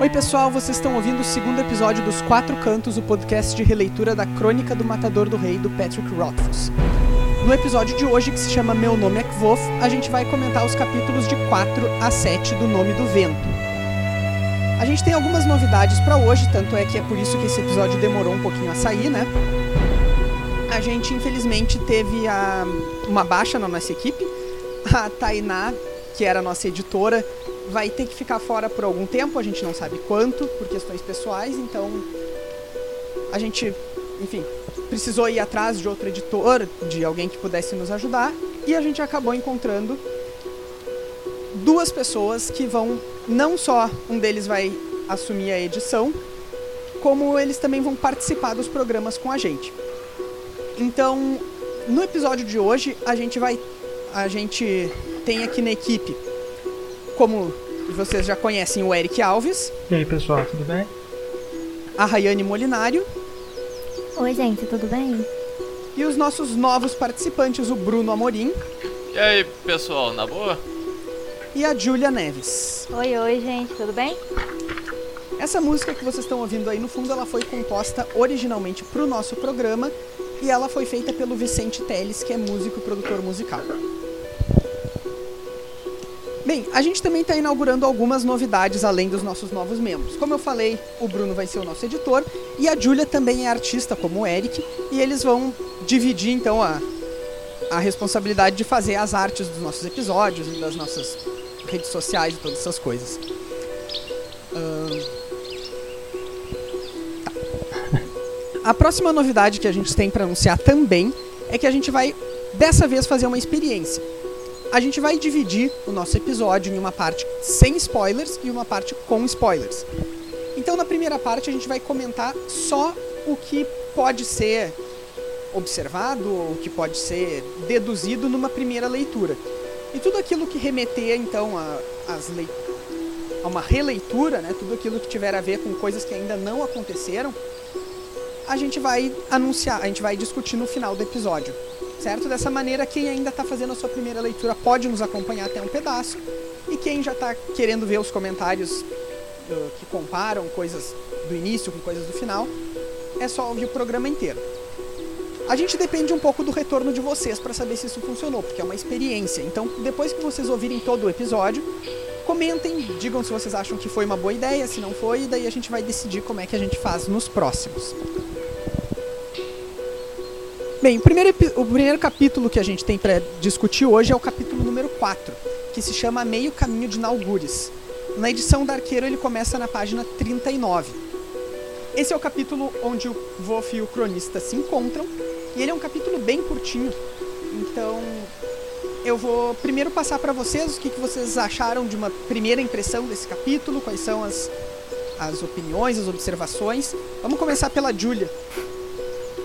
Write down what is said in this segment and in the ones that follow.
Oi, pessoal, vocês estão ouvindo o segundo episódio dos Quatro Cantos, o podcast de releitura da Crônica do Matador do Rei, do Patrick Rothfuss. No episódio de hoje, que se chama Meu Nome é Kvof, a gente vai comentar os capítulos de 4 a 7 do Nome do Vento. A gente tem algumas novidades para hoje, tanto é que é por isso que esse episódio demorou um pouquinho a sair, né? A gente, infelizmente, teve a, uma baixa na nossa equipe. A Tainá, que era a nossa editora, vai ter que ficar fora por algum tempo, a gente não sabe quanto, por questões pessoais, então a gente, enfim, precisou ir atrás de outro editor, de alguém que pudesse nos ajudar, e a gente acabou encontrando duas pessoas que vão, não só um deles vai assumir a edição, como eles também vão participar dos programas com a gente. Então, no episódio de hoje, a gente vai a gente tem aqui na equipe como vocês já conhecem o Eric Alves. E aí, pessoal, tudo bem? A Rayane Molinário. Oi, gente, tudo bem? E os nossos novos participantes, o Bruno Amorim. E aí, pessoal, na boa? E a Júlia Neves. Oi, oi, gente, tudo bem? Essa música que vocês estão ouvindo aí no fundo, ela foi composta originalmente para o nosso programa e ela foi feita pelo Vicente Teles, que é músico e produtor musical. Bem, a gente também está inaugurando algumas novidades além dos nossos novos membros. Como eu falei, o Bruno vai ser o nosso editor e a Júlia também é artista, como o Eric, e eles vão dividir então a, a responsabilidade de fazer as artes dos nossos episódios e das nossas redes sociais e todas essas coisas. Tá. A próxima novidade que a gente tem para anunciar também é que a gente vai dessa vez fazer uma experiência a gente vai dividir o nosso episódio em uma parte sem spoilers e uma parte com spoilers. Então, na primeira parte, a gente vai comentar só o que pode ser observado ou que pode ser deduzido numa primeira leitura. E tudo aquilo que remeter, então, a, le... a uma releitura, né, tudo aquilo que tiver a ver com coisas que ainda não aconteceram, a gente vai anunciar, a gente vai discutir no final do episódio certo? Dessa maneira, quem ainda está fazendo a sua primeira leitura pode nos acompanhar até um pedaço, e quem já está querendo ver os comentários uh, que comparam coisas do início com coisas do final, é só ouvir o programa inteiro. A gente depende um pouco do retorno de vocês para saber se isso funcionou, porque é uma experiência. Então, depois que vocês ouvirem todo o episódio, comentem, digam se vocês acham que foi uma boa ideia, se não foi, e daí a gente vai decidir como é que a gente faz nos próximos. Bem, o primeiro, o primeiro capítulo que a gente tem para discutir hoje é o capítulo número 4, que se chama Meio Caminho de Naugures. Na edição da Arqueiro ele começa na página 39. Esse é o capítulo onde o Wolf e o cronista se encontram, e ele é um capítulo bem curtinho. Então, eu vou primeiro passar para vocês o que, que vocês acharam de uma primeira impressão desse capítulo, quais são as, as opiniões, as observações. Vamos começar pela Júlia.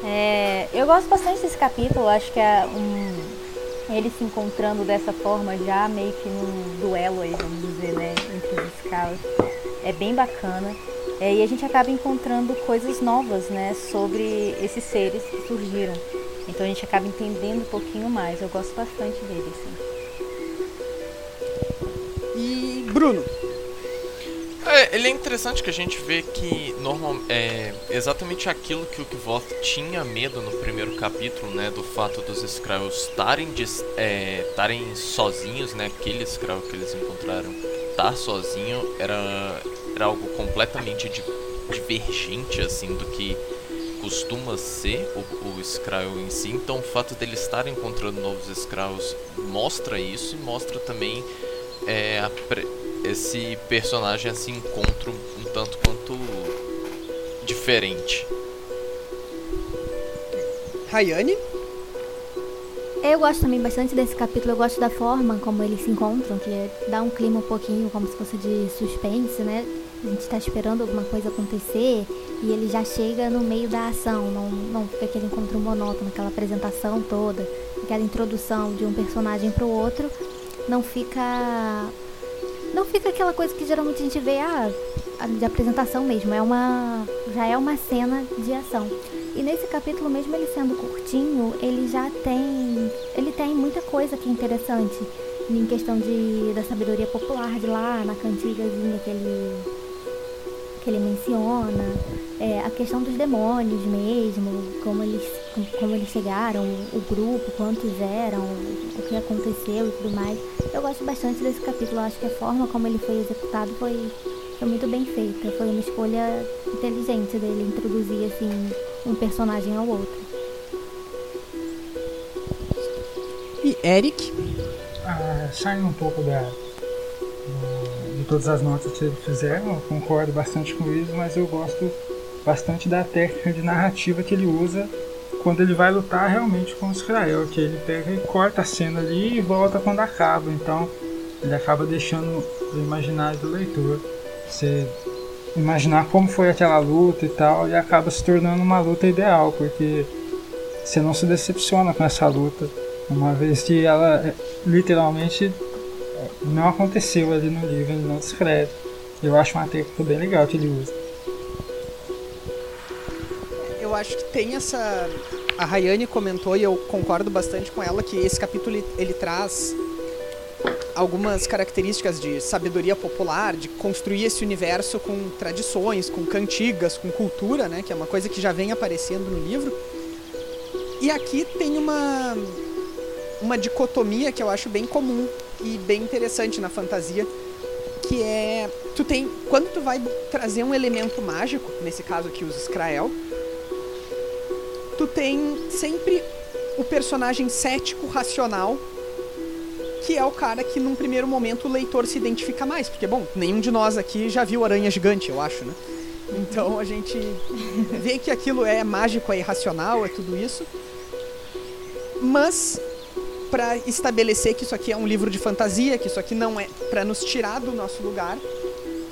É, eu gosto bastante desse capítulo, acho que é um, ele se encontrando dessa forma já meio que num duelo aí, vamos dizer, né, entre os escalas. É bem bacana. É, e a gente acaba encontrando coisas novas, né, sobre esses seres que surgiram. Então a gente acaba entendendo um pouquinho mais. Eu gosto bastante dele, assim. E Bruno, é, ele é interessante que a gente vê que normal, é exatamente aquilo que o Kvoth tinha medo no primeiro capítulo, né, do fato dos Skrulls estarem é, sozinhos, né, aquele Skrull que eles encontraram estar sozinho era era algo completamente di divergente assim do que costuma ser o, o Skrull em si. Então o fato deles estarem encontrando novos Skrulls mostra isso e mostra também é, a esse personagem assim encontra um tanto quanto diferente. Rayane? Eu gosto também bastante desse capítulo, eu gosto da forma como eles se encontram, que é, dá um clima um pouquinho como se fosse de suspense, né? A gente está esperando alguma coisa acontecer e ele já chega no meio da ação, não, não fica aquele encontro monótono, aquela apresentação toda, aquela introdução de um personagem para o outro, não fica não fica aquela coisa que geralmente a gente vê ah, de apresentação mesmo, é uma já é uma cena de ação. E nesse capítulo mesmo ele sendo curtinho, ele já tem ele tem muita coisa que é interessante em questão de da sabedoria popular de lá na cantigazinha que ele que ele menciona, é, a questão dos demônios mesmo, como eles, como eles chegaram, o grupo, quantos eram, o que aconteceu e tudo mais. Eu gosto bastante desse capítulo, acho que a forma como ele foi executado foi, foi muito bem feita. Foi uma escolha inteligente dele introduzir assim um personagem ao outro. E Eric? Ah, saindo um pouco da, de todas as notas que eles fizeram, eu concordo bastante com isso, mas eu gosto bastante da técnica de narrativa que ele usa quando ele vai lutar realmente com o Israel, que ele pega e corta a cena ali e volta quando acaba. Então ele acaba deixando o imaginário do leitor você imaginar como foi aquela luta e tal, e acaba se tornando uma luta ideal, porque você não se decepciona com essa luta, uma vez que ela é, literalmente não aconteceu ali no livro, ele não descreve. Eu acho uma técnica bem legal que ele usa. Eu acho que tem essa. A Rayane comentou e eu concordo bastante com ela que esse capítulo ele, traz algumas características de sabedoria popular, de construir esse universo com tradições, com cantigas, com cultura, né, que é uma coisa que já vem aparecendo no livro. E aqui tem uma uma dicotomia que eu acho bem comum e bem interessante na fantasia, que é tu tem quando tu vai trazer um elemento mágico, nesse caso aqui os Skrael, tu tem sempre o personagem cético racional, que é o cara que num primeiro momento o leitor se identifica mais, porque bom, nenhum de nós aqui já viu aranha gigante, eu acho, né? Então a gente vê que aquilo é mágico, é irracional, é tudo isso. Mas para estabelecer que isso aqui é um livro de fantasia, que isso aqui não é para nos tirar do nosso lugar,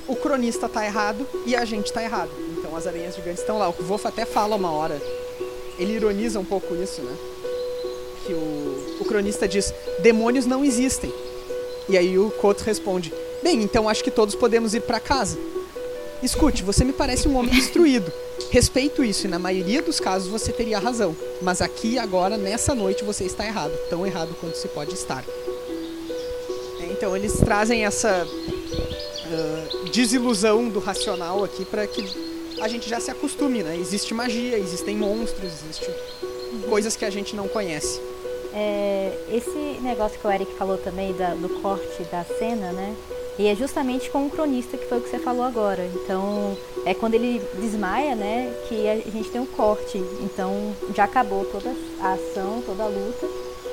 o cronista tá errado e a gente tá errado. Então as aranhas gigantes estão lá. O Wolf até fala uma hora, ele ironiza um pouco isso, né? Que o, o cronista diz: demônios não existem. E aí o Coto responde: bem, então acho que todos podemos ir para casa. Escute, você me parece um homem instruído. Respeito isso e na maioria dos casos você teria razão. Mas aqui, agora, nessa noite, você está errado. Tão errado quanto se pode estar. É, então eles trazem essa uh, desilusão do racional aqui para que a gente já se acostume, né? Existe magia, existem monstros, existem coisas que a gente não conhece. É, esse negócio que o Eric falou também da, do corte da cena, né? E é justamente com o cronista que foi o que você falou agora. Então, é quando ele desmaia, né, que a gente tem um corte. Então, já acabou toda a ação, toda a luta.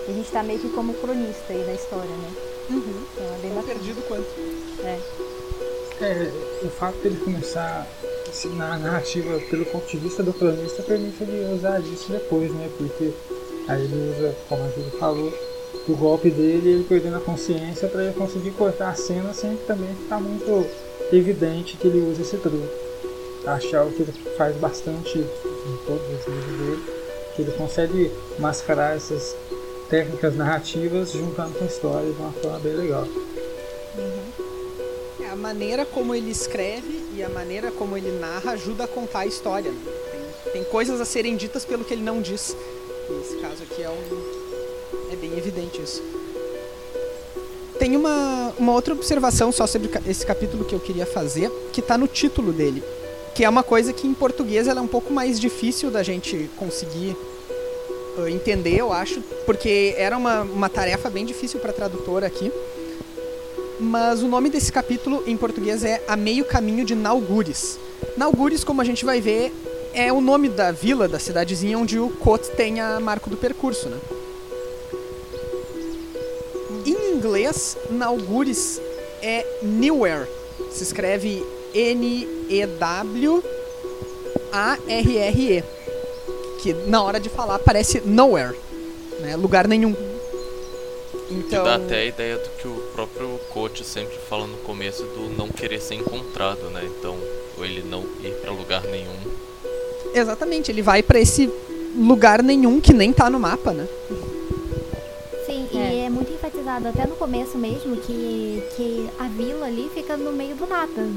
E a gente está meio que como cronista aí da história, né? Uhum. Então, é bem perdido quanto. É. é. o fato dele começar na narrativa pelo ponto de vista do cronista permite ele usar isso depois, né? Porque aí ele usa, como a Júlia falou, o golpe dele ele perdendo a consciência para ele conseguir cortar a cena sem também ficar muito evidente que ele usa esse truque. Acho algo que ele faz bastante em todos os livros dele, que ele consegue mascarar essas técnicas narrativas juntando com a história de uma forma bem legal. Uhum. A maneira como ele escreve e a maneira como ele narra ajuda a contar a história. Né? Tem, tem coisas a serem ditas pelo que ele não diz. Nesse caso aqui é um é bem evidente isso. Tem uma, uma outra observação só sobre esse capítulo que eu queria fazer, que está no título dele. Que é uma coisa que em português ela é um pouco mais difícil da gente conseguir uh, entender, eu acho, porque era uma, uma tarefa bem difícil para tradutor aqui. Mas o nome desse capítulo em português é A Meio Caminho de Naugures. Naugures, como a gente vai ver, é o nome da vila, da cidadezinha onde o Kot tem a marco do percurso, né? inglês, Naugures é Newhere. Se escreve N-E-W-A-R-R-E. Que na hora de falar parece nowhere, né? Lugar nenhum. Então... Que dá até a ideia do que o próprio coach sempre fala no começo do não querer ser encontrado, né? Então, ou ele não ir para lugar nenhum. Exatamente, ele vai para esse lugar nenhum que nem tá no mapa, né? enfatizado até no começo mesmo que, que a vila ali fica no meio do nada.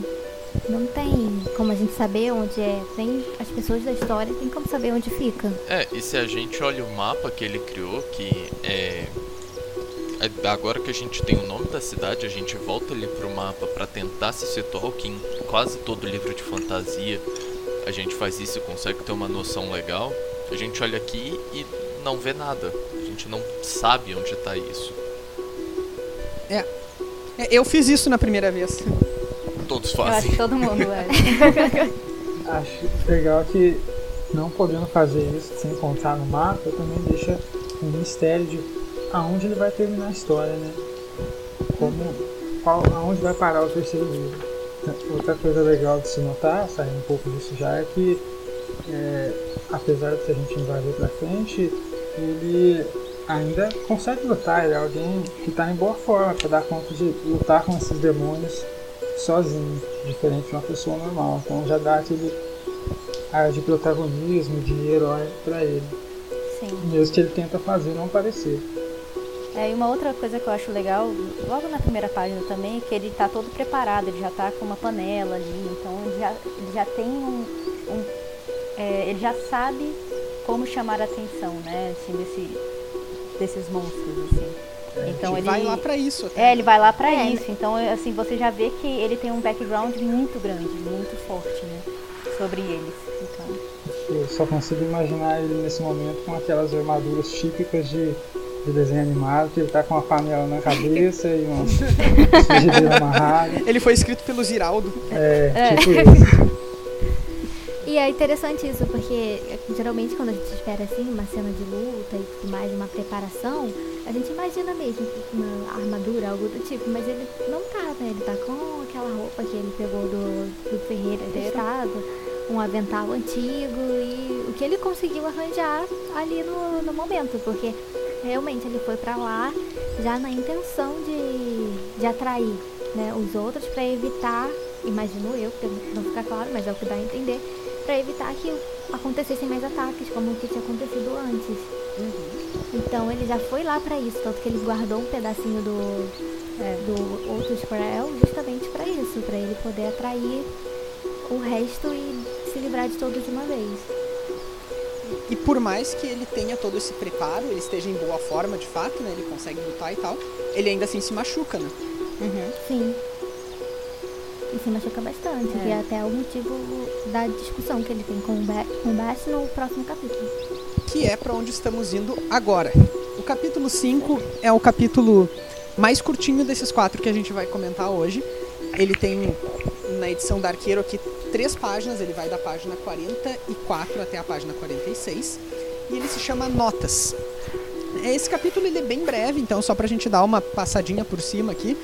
Não tem como a gente saber onde é. Tem as pessoas da história, tem como saber onde fica. É, e se a gente olha o mapa que ele criou, que é. É agora que a gente tem o nome da cidade, a gente volta ali pro mapa para tentar se situar o que quase todo livro de fantasia a gente faz isso e consegue ter uma noção legal, a gente olha aqui e não vê nada. A gente não sabe onde está isso. É. é. Eu fiz isso na primeira vez. Todos Eu acho fazem. que todo mundo é. Acho legal que não podendo fazer isso sem contar no mapa também deixa um mistério de aonde ele vai terminar a história, né? Como, qual, aonde vai parar o terceiro livro. Outra coisa legal de se notar, saindo um pouco disso já, é que é, apesar de a gente não vai ver pra frente, ele ainda consegue lutar, ele é alguém que está em boa forma para dar conta de lutar com esses demônios sozinho, diferente de uma pessoa normal. Então já dá aquele ar de protagonismo, de herói para ele, Sim. mesmo que ele tenta fazer não parecer. É, e uma outra coisa que eu acho legal, logo na primeira página também, é que ele tá todo preparado, ele já tá com uma panela ali, então ele já, ele já tem um. um- é, ele já sabe como chamar a atenção, né? Assim, desse, desses monstros, assim. Então ele ele. vai lá pra isso. Até. É, ele vai lá pra É. isso. Então, é, assim, você já vê que ele tem um background muito grande, muito forte, né? Sobre eles. Então, Eu só consigo imaginar ele nesse momento com aquelas armaduras típicas de, de desenho animado, que ele tá com uma panela na cabeça e uma frigideira amarrada. Ele foi escrito pelo Ziraldo. É, É. tipo isso. E é interessante isso, porque é, geralmente quando a gente espera assim uma cena de luta e tudo mais, uma preparação, a gente imagina mesmo uma armadura, algo do tipo, mas ele não tá, né? Ele tá com aquela roupa que ele pegou do, do ferreiro emprestado, um avental antigo e o que ele conseguiu arranjar ali no, no momento, porque realmente ele foi pra lá já na intenção de, de atrair né, os outros para evitar, imagino eu, porque não fica claro, mas é o que dá a entender, para evitar que acontecessem mais ataques, como o que tinha acontecido antes. Então ele já foi lá para isso, tanto que ele guardou um pedacinho do, é, do outro Squirrel justamente para isso, para ele poder atrair o resto e se livrar de todos de uma vez. E por mais que ele tenha todo esse preparo, ele esteja em boa forma de fato, né? Ele consegue lutar e tal, ele ainda assim se machuca, né? Sim. E se machuca bastante, É. que é até o motivo da discussão que ele tem com o Ba- com o Bash no próximo capítulo. Que é pra onde estamos indo agora. O capítulo 5 é o capítulo mais curtinho desses quatro que a gente vai comentar hoje. Ele tem na edição da Arqueiro aqui três páginas, ele vai da página 44 até a página 46. E ele se chama Notas. Esse capítulo ele é bem breve, então só pra gente dar uma passadinha por cima aqui.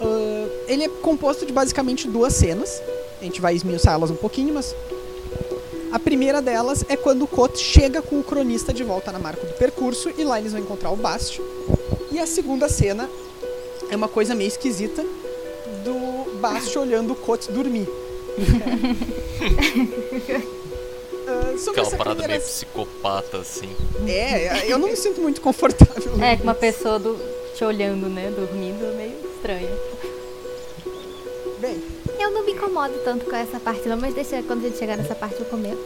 Ah, ele é composto de basicamente duas cenas. A gente vai esmiuçar elas um pouquinho, mas a primeira delas é quando o Kot chega com o cronista de volta na marca do percurso e lá eles vão encontrar o Bast. E a segunda cena é uma coisa meio esquisita do Bast olhando o Kot dormir. Sobre Aquela essa parada meio psicopata, assim. É, eu não me sinto muito confortável. é, com uma pessoa do, te olhando, né? Dormindo, é meio estranho. Bem, Eu não me incomodo tanto com essa parte não, mas deixa quando a gente chegar nessa parte eu comento.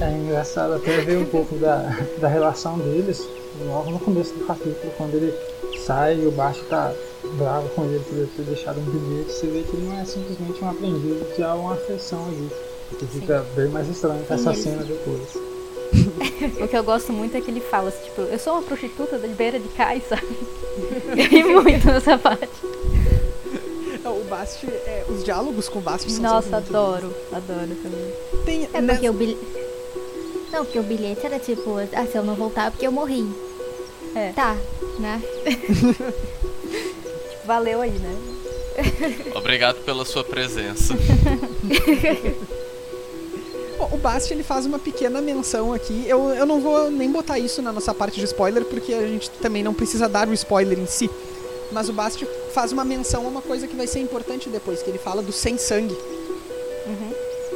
É engraçado até ver um pouco da, da relação deles logo no começo do capítulo, quando ele sai e o Baixo tá bravo com ele por ele ter deixado um bilhete, você vê que ele não é simplesmente um aprendiz, que há uma afeição ali. Que fica bem mais estranho com essa cena depois. O que eu gosto muito é que ele fala assim, tipo, eu sou uma prostituta da beira de cais, sabe? Eu ri muito nessa parte. o Bast, é, os diálogos com o Bast são Nossa, adoro, adoro também. Tem, É né, porque o bilhete. Não, porque o bilhete era tipo, ah, se eu não voltar é porque eu morri. É. Tá, né? Valeu aí, né? Obrigado pela sua presença. Bom, o Bast ele faz uma pequena menção aqui. Eu, eu não vou nem botar isso na nossa parte de spoiler, porque a gente também não precisa dar o spoiler em si. Mas o Bast faz uma menção a uma coisa que vai ser importante depois, que ele fala do sem sangue.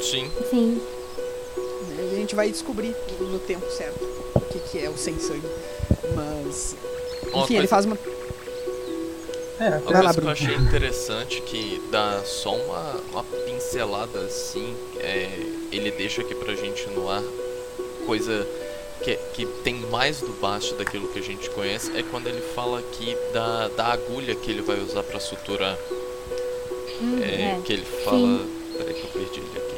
Sim. Sim. né? E a gente vai descobrir no no tempo certo o que, que é o sem sangue. Mas. Enfim, ele faz uma. É, Uma lá, coisa que eu achei interessante que dá só uma, uma pincelada assim, é, ele deixa aqui pra gente no ar, coisa que, que tem mais do baixo daquilo que a gente conhece, é quando ele fala aqui da, da agulha que ele vai usar pra suturar, Hum, é, é. que ele fala Peraí que eu perdi ele aqui.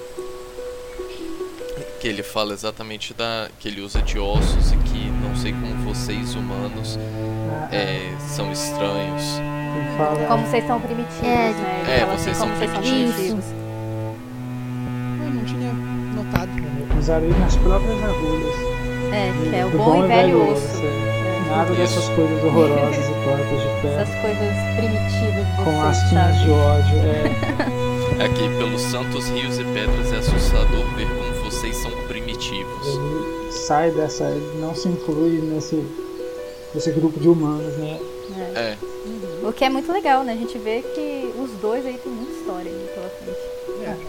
Que ele fala exatamente da. que ele usa de ossos e que não sei como vocês humanos Ah, é, são estranhos. Fala, Como vocês são primitivos, É, né? Ele é, fala vocês assim, são como vocês são primitivos. primitivos. Eu não tinha notado. usarei nas próprias agulhas. É, que é o do bom e velho osso. é. Nada Isso. dessas coisas horrorosas e tortas de ferro. Essas coisas primitivas de Com sabe? de ódio. É, Aqui, pelos santos rios e pedras é assustador ver como vocês são primitivos. ele sai dessa. Ele não se inclui nesse, nesse grupo de humanos, né? É. É, O que é muito legal, né? A gente vê que os dois aí tem muita história ali pela frente.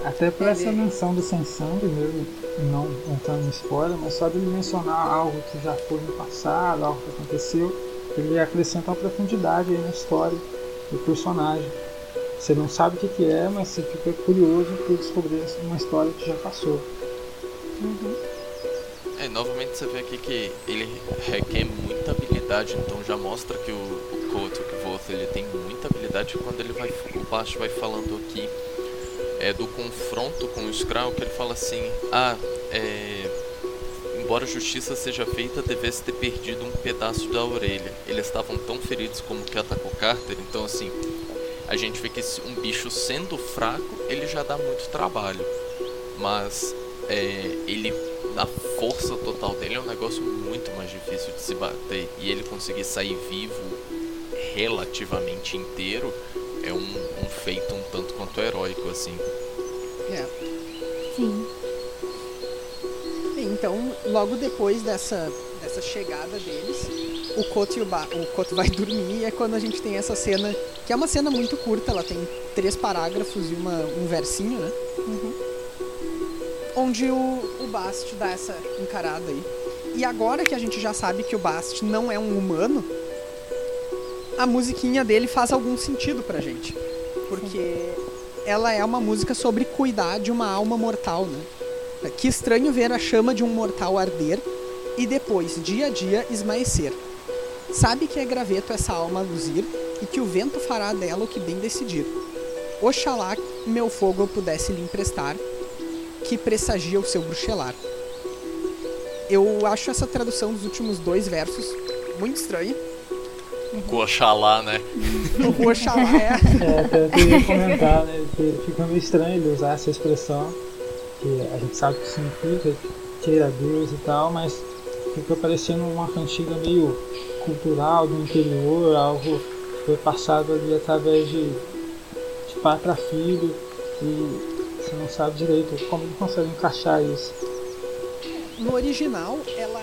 Até por essa menção do sem sangue mesmo, não entrando no spoiler, mas só dele mencionar algo que já foi no passado, algo que aconteceu, ele acrescenta uma profundidade aí na história do personagem. Você não sabe o que, que é, mas você fica curioso por descobrir uma história que já passou. é, novamente você vê aqui que ele requer muita habilidade, então já mostra que o, o Couto, que Ele tem muita habilidade quando ele vai. O Baixo vai falando aqui é, do confronto com o Skrull, que ele fala assim, ah, é, embora justiça seja feita, devesse ter perdido um pedaço da orelha. Eles estavam tão feridos como que atacou Carter, então assim, a gente vê que um bicho sendo fraco, ele já dá muito trabalho. Mas é, ele, a força total dele é um negócio muito mais difícil de se bater. E ele conseguir sair vivo relativamente inteiro é um, um feito um tanto quanto heróico, assim. É. Sim. Então, logo depois dessa, dessa chegada deles, o Koto, e o, ba o Koto vai dormir e é quando a gente tem essa cena, que é uma cena muito curta, ela tem três parágrafos e uma, um versinho, né? Onde o, o Bast dá essa encarada aí. E agora que a gente já sabe que o Bast não é um humano, a musiquinha dele faz algum sentido pra gente. Porque ela é uma música sobre cuidar de uma alma mortal, né? Que estranho ver a chama de um mortal arder e depois, dia a dia, esmaecer. Sabe que é graveto essa alma luzir e que o vento fará dela o que bem decidir. Oxalá meu fogo eu pudesse lhe emprestar, que pressagia o seu bruxelar. Eu acho essa tradução dos últimos dois versos muito estranha. Com Oxalá, né? O Oxalá é. É, até eu queria comentar, né? Que fica meio estranho ele usar essa expressão, que a gente sabe o que significa, queira Deus e tal, mas fica parecendo uma cantiga meio cultural do interior, algo que foi passado ali através de, de pai para filho, e você não sabe direito como ele consegue encaixar isso. No original, ela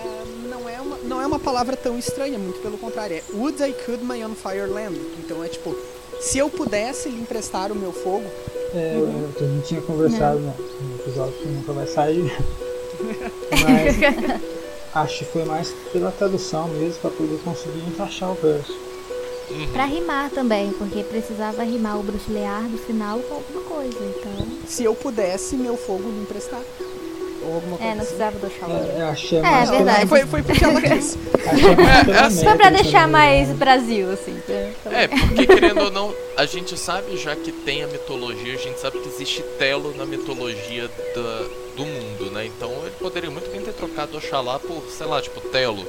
não é uma, palavra tão estranha, muito pelo contrário. É Would I could my own fire land. Então é tipo, se eu pudesse lhe emprestar o meu fogo, É, eu- a gente tinha conversado no, no episódio que nunca vai sair. Mas acho que foi mais pela tradução mesmo, para poder conseguir encaixar o verso. Pra rimar também, porque precisava rimar o bruxelear do final com alguma coisa. Então. se eu pudesse meu fogo lhe emprestar. Ou alguma coisa É, não assim. precisava do Oxalá. É, achei É, mais pela- verdade. Foi, foi porque ela quis. É, assim, Só pra métrica deixar mais né? Brasil, assim. É, porque querendo ou não, a gente sabe já que tem a mitologia, a gente sabe que existe Telo na mitologia da, do mundo, né? Então ele poderia muito bem ter trocado Oxalá por, sei lá, tipo, Telo.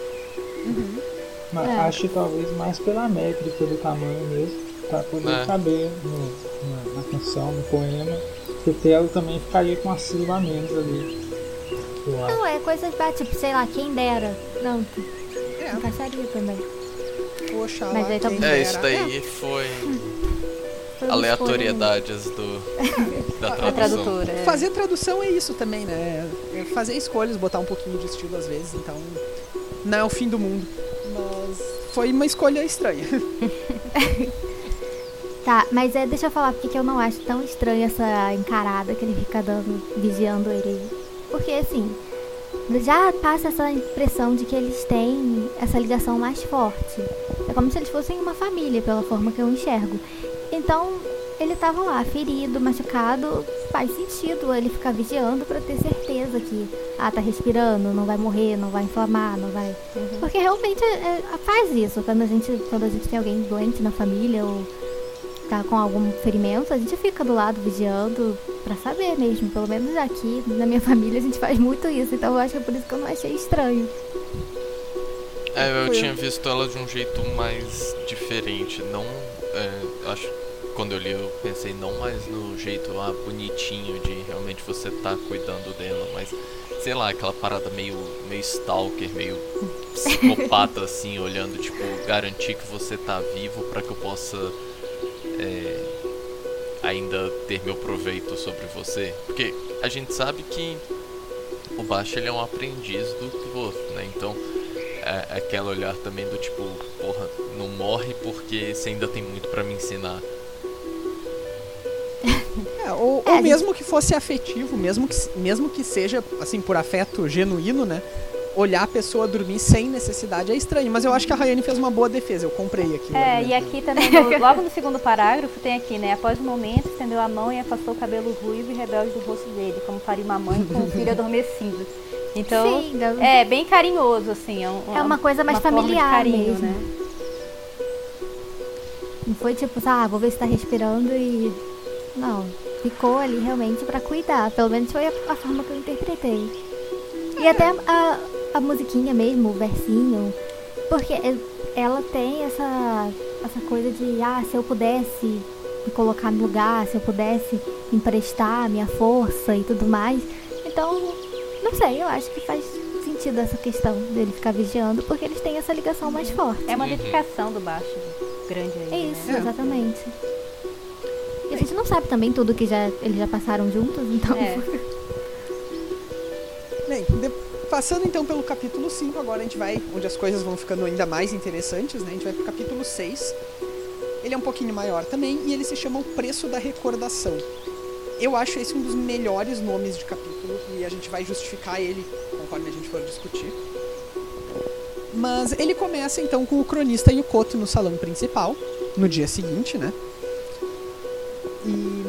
Mas É. acho que talvez mais pela métrica do tamanho mesmo, para poder É. caber no- na, na canção, no poema. Porque Telo também ficaria com uma sílaba a menos ali. Eu acho. Não, é coisas ba- tipo, sei lá, quem dera. Pronto. É, Encaixaria também. o Oxalá, Mas aí tá- quem É, isso daí foi Foi aleatoriedades do, da tradução. tradutora. É, é. Fazer tradução é isso também, né? É fazer escolhas, botar um pouquinho de estilo às vezes, então não é o fim do mundo. Mas foi uma escolha estranha. Tá, mas é, deixa eu falar porque que eu não acho tão estranho essa encarada que ele fica dando, vigiando ele. Porque assim, já passa essa impressão de que eles têm essa ligação mais forte. É como se eles fossem uma família, pela forma que eu enxergo. Então, ele tava lá, ferido, machucado, faz sentido ele ficar vigiando pra ter certeza que, ah, tá respirando, não vai morrer, não vai inflamar, não vai. Porque realmente é, é, faz isso quando a gente, quando a gente tem alguém doente na família ou tá com algum ferimento, a gente fica do lado vigiando pra saber mesmo. Pelo menos aqui na minha família a gente faz muito isso, então eu acho que é por isso que eu não achei estranho. É, eu tinha visto ela de um jeito mais diferente, não. é, acho quando eu li eu pensei não mais no jeito lá bonitinho de realmente você tá cuidando dela, mas sei lá, aquela parada meio, meio stalker, meio psicopata assim, olhando, tipo, garantir que você tá vivo pra que eu possa é, ainda ter meu proveito sobre você. Porque a gente sabe que o Baixo ele é um aprendiz do Kvoth, né? Então é aquele olhar também do tipo, porra, não morre porque você ainda tem muito pra me ensinar. É, ou, É, ou gente- mesmo que fosse afetivo, mesmo que, mesmo que seja, assim, por afeto genuíno, né? Olhar a pessoa dormir sem necessidade é estranho. Mas eu acho que a Rayane fez uma boa defesa. Eu comprei aqui. o É, e aqui também, no- logo no segundo parágrafo, tem aqui, né? Após o momento, estendeu a mão e afastou o cabelo ruivo e rebelde do rosto dele, como faria uma mãe com um filho adormecido. Então, Sim, dá- é bem carinhoso, assim. É, um- É uma coisa mais de familiar carinho, mesmo. né? Não foi tipo, ah, vou ver se tá respirando e. Não. Ficou ali realmente pra cuidar. Pelo menos foi a, a forma que eu interpretei. E até a, a musiquinha mesmo, o versinho. Porque é- ela tem essa, essa coisa de, ah, se eu pudesse me colocar no lugar, se eu pudesse emprestar minha força e tudo mais. Então, não sei, eu acho que faz sentido essa questão dele ficar vigiando, porque eles têm essa ligação mais forte. É uma Uhum. dedicação do baixo grande aí. É isso, né? Exatamente. E a gente não sabe também tudo que já, eles já passaram juntos, então. É. Bem, de- passando então pelo capítulo 5, agora a gente vai, onde as coisas vão ficando ainda mais interessantes, né? A gente vai pro capítulo 6. Ele é um pouquinho maior também e ele se chama O Preço da Recordação. Eu acho esse um dos melhores nomes de capítulo e a gente vai justificar ele conforme a gente for discutir. Mas ele começa então com o cronista e o Koto no salão principal, no dia seguinte, né? E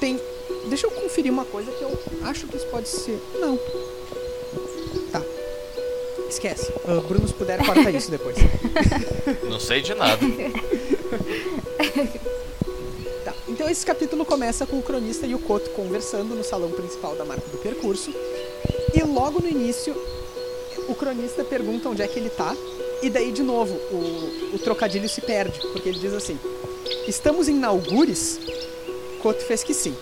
tem. Deixa eu conferir uma coisa que eu acho que isso pode ser. Não. Esquece. Ah, Bruno, se puder, corta isso depois. Não sei de nada. Tá. Então esse capítulo começa com o cronista e o Koto conversando no salão principal da marca do percurso. E logo no início, o cronista pergunta onde é que ele tá. E daí, de novo, o, o trocadilho se perde, porque ele diz assim: Estamos em Naugures? Koto fez que sim.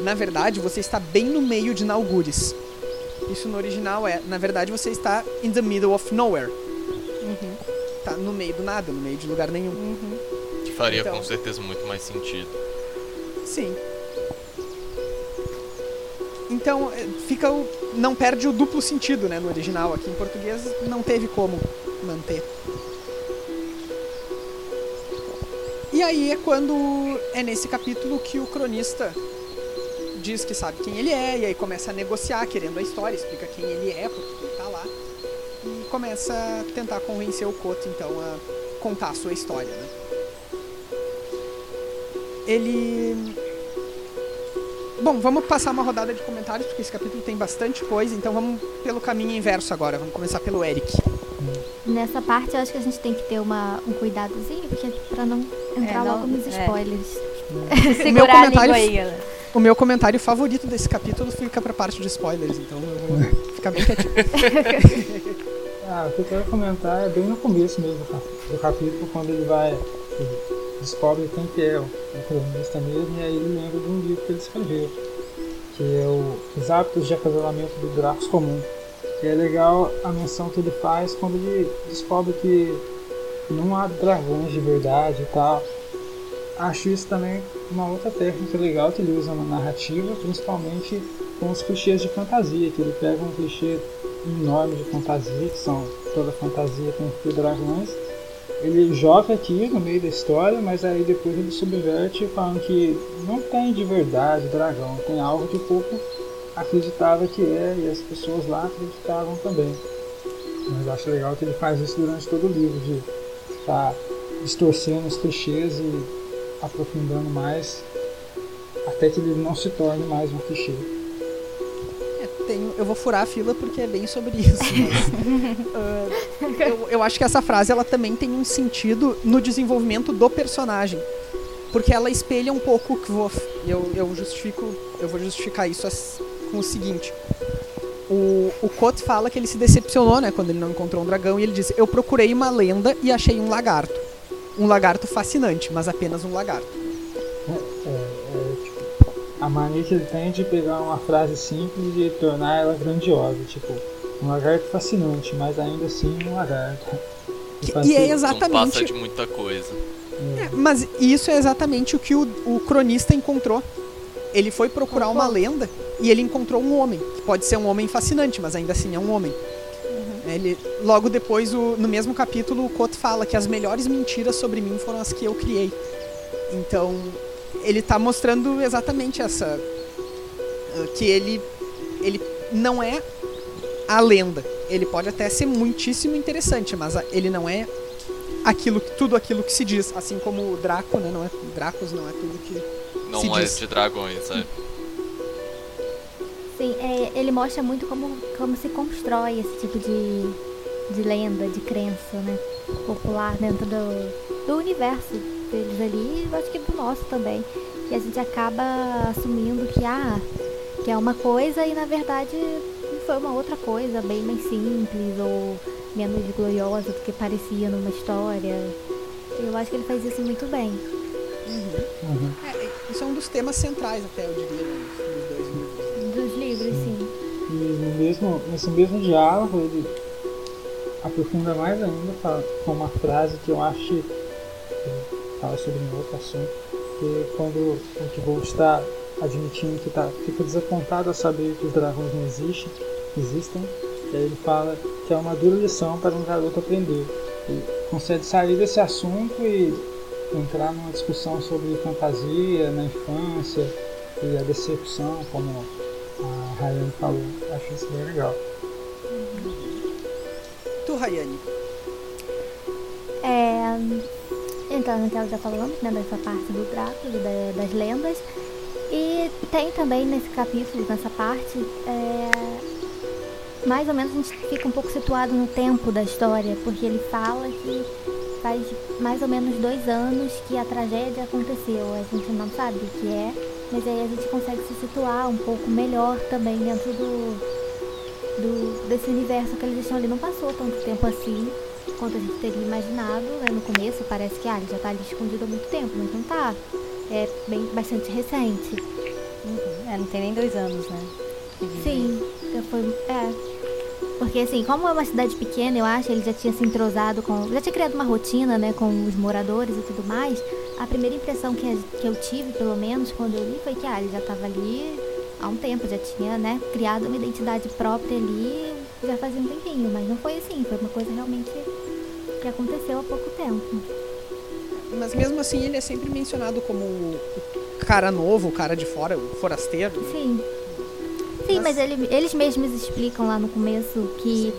Na verdade, você está bem no meio de Naugures. Isso no original é: Na verdade, você está in the middle of nowhere. Uhum, Tá no meio do nada, no meio de lugar nenhum. uhum. Que faria Então. com certeza muito mais sentido. Sim. Então, eh, fica o, não perde o duplo sentido, né, no original. Aqui em português não teve como manter. E aí é quando é nesse capítulo que o cronista diz que sabe quem ele é, e aí começa a negociar, querendo a história, explica quem ele é, porque ele tá lá. E começa a tentar convencer o Koto, então, a contar a sua história, né? Ele. Bom, vamos passar uma rodada de comentários, porque esse capítulo tem bastante coisa, então vamos pelo caminho inverso agora. Vamos começar pelo Eric. Nessa parte eu acho que a gente tem que ter uma, um cuidadozinho, porque pra não entrar É, não- logo nos é. spoilers. Segurar a comentário- língua aí, galera. O meu comentário favorito desse capítulo fica pra parte de spoilers, então eu vou ficar bem quietinho. Ah, o que eu quero comentar é bem no começo mesmo do cap- do capítulo, quando ele vai. descobre quem que é o, o mesmo, e aí ele lembra de um livro que ele escreveu, que é o Os Hábitos de Acasalamento do Dracos Comum. E é legal a menção que ele faz quando ele descobre que não há dragões de verdade e tal. Acho isso também uma outra técnica legal que ele usa na narrativa, principalmente com os clichês de fantasia, que ele pega um clichê enorme de fantasia, que são toda fantasia tem dragões. Ele joga aqui no meio da história, mas aí depois ele subverte falando que não tem de verdade dragão, tem algo que o povo acreditava que é e as pessoas lá acreditavam também. Mas acho legal que ele faz isso durante todo o livro, de estar distorcendo os clichês e aprofundando mais até que ele não se torne mais um clichê. É, tenho- eu vou furar a fila porque é bem sobre isso. Mas, ah, eu, eu acho que essa frase ela também tem um sentido no desenvolvimento do personagem. porque ela espelha um pouco o Kvof. Eu, eu justifico, eu vou justificar isso com o seguinte. O, o Kot fala que ele se decepcionou, né, quando ele não encontrou um dragão, e ele diz: Eu procurei uma lenda e achei um lagarto. Um lagarto fascinante, mas apenas um lagarto. É, é, tipo, a mania que ele tem de pegar uma frase simples e tornar ela grandiosa. Tipo, um lagarto fascinante, mas ainda assim um lagarto. Que- faz e é ser- Não exatamente. passa de muita coisa. É, mas isso é exatamente o que o, o cronista encontrou. Ele foi procurar uma lenda e ele encontrou um homem, que pode ser um homem fascinante, mas ainda assim é um homem. Ele, logo depois, o- no mesmo capítulo, o Koto fala que as melhores mentiras sobre mim foram as que eu criei. Então, ele tá mostrando exatamente essa. ah, Que ele, ele não é a lenda. Ele pode até ser muitíssimo interessante, mas ele não é aquilo, tudo aquilo que se diz. Assim como o Draco, né? Não é, Dracos não é tudo que. Não Se é diz. de dragões, é. Sim, é, ele mostra muito como, como se constrói esse tipo de, de lenda, de crença, né? Popular dentro do, do universo deles ali e eu acho que do nosso também. E a gente acaba assumindo que, ah, que é uma coisa e na verdade foi uma outra coisa, bem mais simples ou menos gloriosa do que parecia numa história. Eu acho que ele faz isso muito bem. Uhum. É, isso é um dos temas centrais, até, eu diria, mesmo, nesse mesmo diálogo ele aprofunda mais ainda com uma frase que eu acho que fala sobre um outro assunto, que é quando o Kvold está admitindo que tá, fica desapontado a saber que os dragões não existem, existem, e aí ele fala que é uma dura lição para um garoto aprender. Consegue sair desse assunto e entrar numa discussão sobre fantasia na infância e a decepção, como Rayane falou. Acho isso bem legal. Tu, Rayane. É, então, naquela já falamos, né, dessa parte do Drácula, e da- das lendas. E tem também nesse capítulo, nessa parte, é, mais ou menos a gente fica um pouco situado no tempo da história, porque ele fala que faz mais ou menos dois anos que a tragédia aconteceu. A gente não sabe o que é, mas aí a gente consegue se situar um pouco melhor também dentro do, do desse universo que eles estão ali. Não passou tanto tempo assim quanto a gente teria imaginado, né? No começo parece que ah, ele já tá ali escondido há muito tempo, mas não tá. É bem bastante recente. É, não tem nem dois anos, né? Sim, já foi. É. Porque assim, como é uma cidade pequena, eu acho, ele já tinha se entrosado com. Já tinha criado uma rotina, né, com os moradores e tudo mais. A primeira impressão que, que eu tive, pelo menos, quando eu li, foi que ah, ele já tava ali há um tempo, já tinha, né, criado uma identidade própria ali já fazia um tempinho, mas não foi assim, foi uma coisa realmente que aconteceu há pouco tempo. Mas mesmo assim, ele é sempre mencionado como o cara novo, o cara de fora, o forasteiro. Sim. Sim, Mas- mas ele- eles mesmos explicam lá no começo que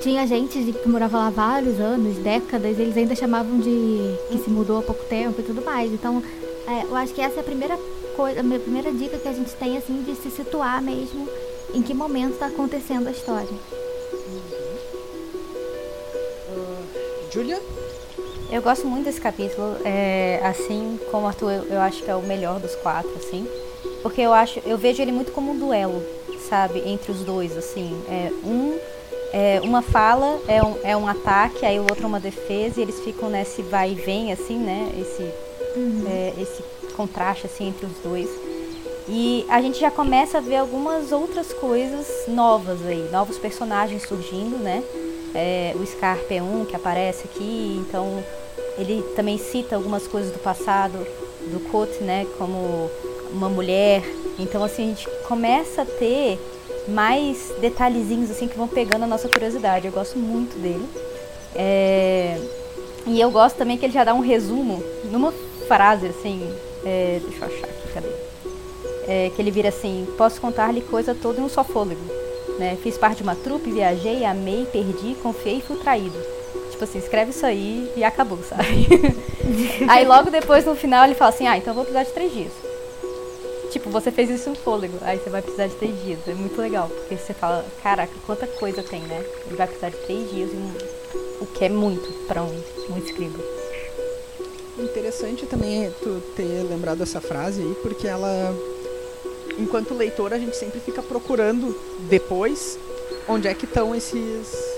tinha gente que morava lá vários anos, décadas, eles ainda chamavam de que se mudou há pouco tempo e tudo mais. Então, é, eu acho que essa é a primeira coisa, a minha primeira dica que a gente tem assim de se situar mesmo em que momento está acontecendo a história. Julia? Eu gosto muito desse capítulo, é, assim como o Arthur, eu, eu acho que é o melhor dos quatro, assim, porque eu acho, eu vejo ele muito como um duelo, sabe, entre os dois, assim, é, um, é, uma fala é um, é um ataque, aí o outro é uma defesa, e eles ficam nesse vai e vem, assim, né, esse, é, esse contraste, assim, entre os dois. E a gente já começa a ver algumas outras coisas novas aí, novos personagens surgindo, né? É, o Scarpe é um que aparece aqui, então ele também cita algumas coisas do passado do Cote, né? Como uma mulher. Então assim, a gente começa a ter mais detalhezinhos assim que vão pegando a nossa curiosidade. Eu gosto muito dele. É, E eu gosto também que ele já dá um resumo numa frase assim. é, Deixa eu achar aqui, cadê? É, que ele vira assim: Posso contar-lhe coisa toda em um só fôlego. Né? Fiz parte de uma trupe, viajei, amei, perdi, confiei e fui traído. Tipo assim, escreve isso aí e acabou, sabe? aí logo depois, no final, ele fala assim: Ah, então eu vou precisar de três dias. Tipo, você fez isso em fôlego, aí você vai precisar de três dias. É muito legal, porque você fala: Caraca, quanta coisa tem, né? Ele vai precisar de três dias, o que é muito pra um, um escriba. interessante também tu ter lembrado essa frase aí, porque ela, enquanto leitor, a gente sempre fica procurando depois onde é que estão esses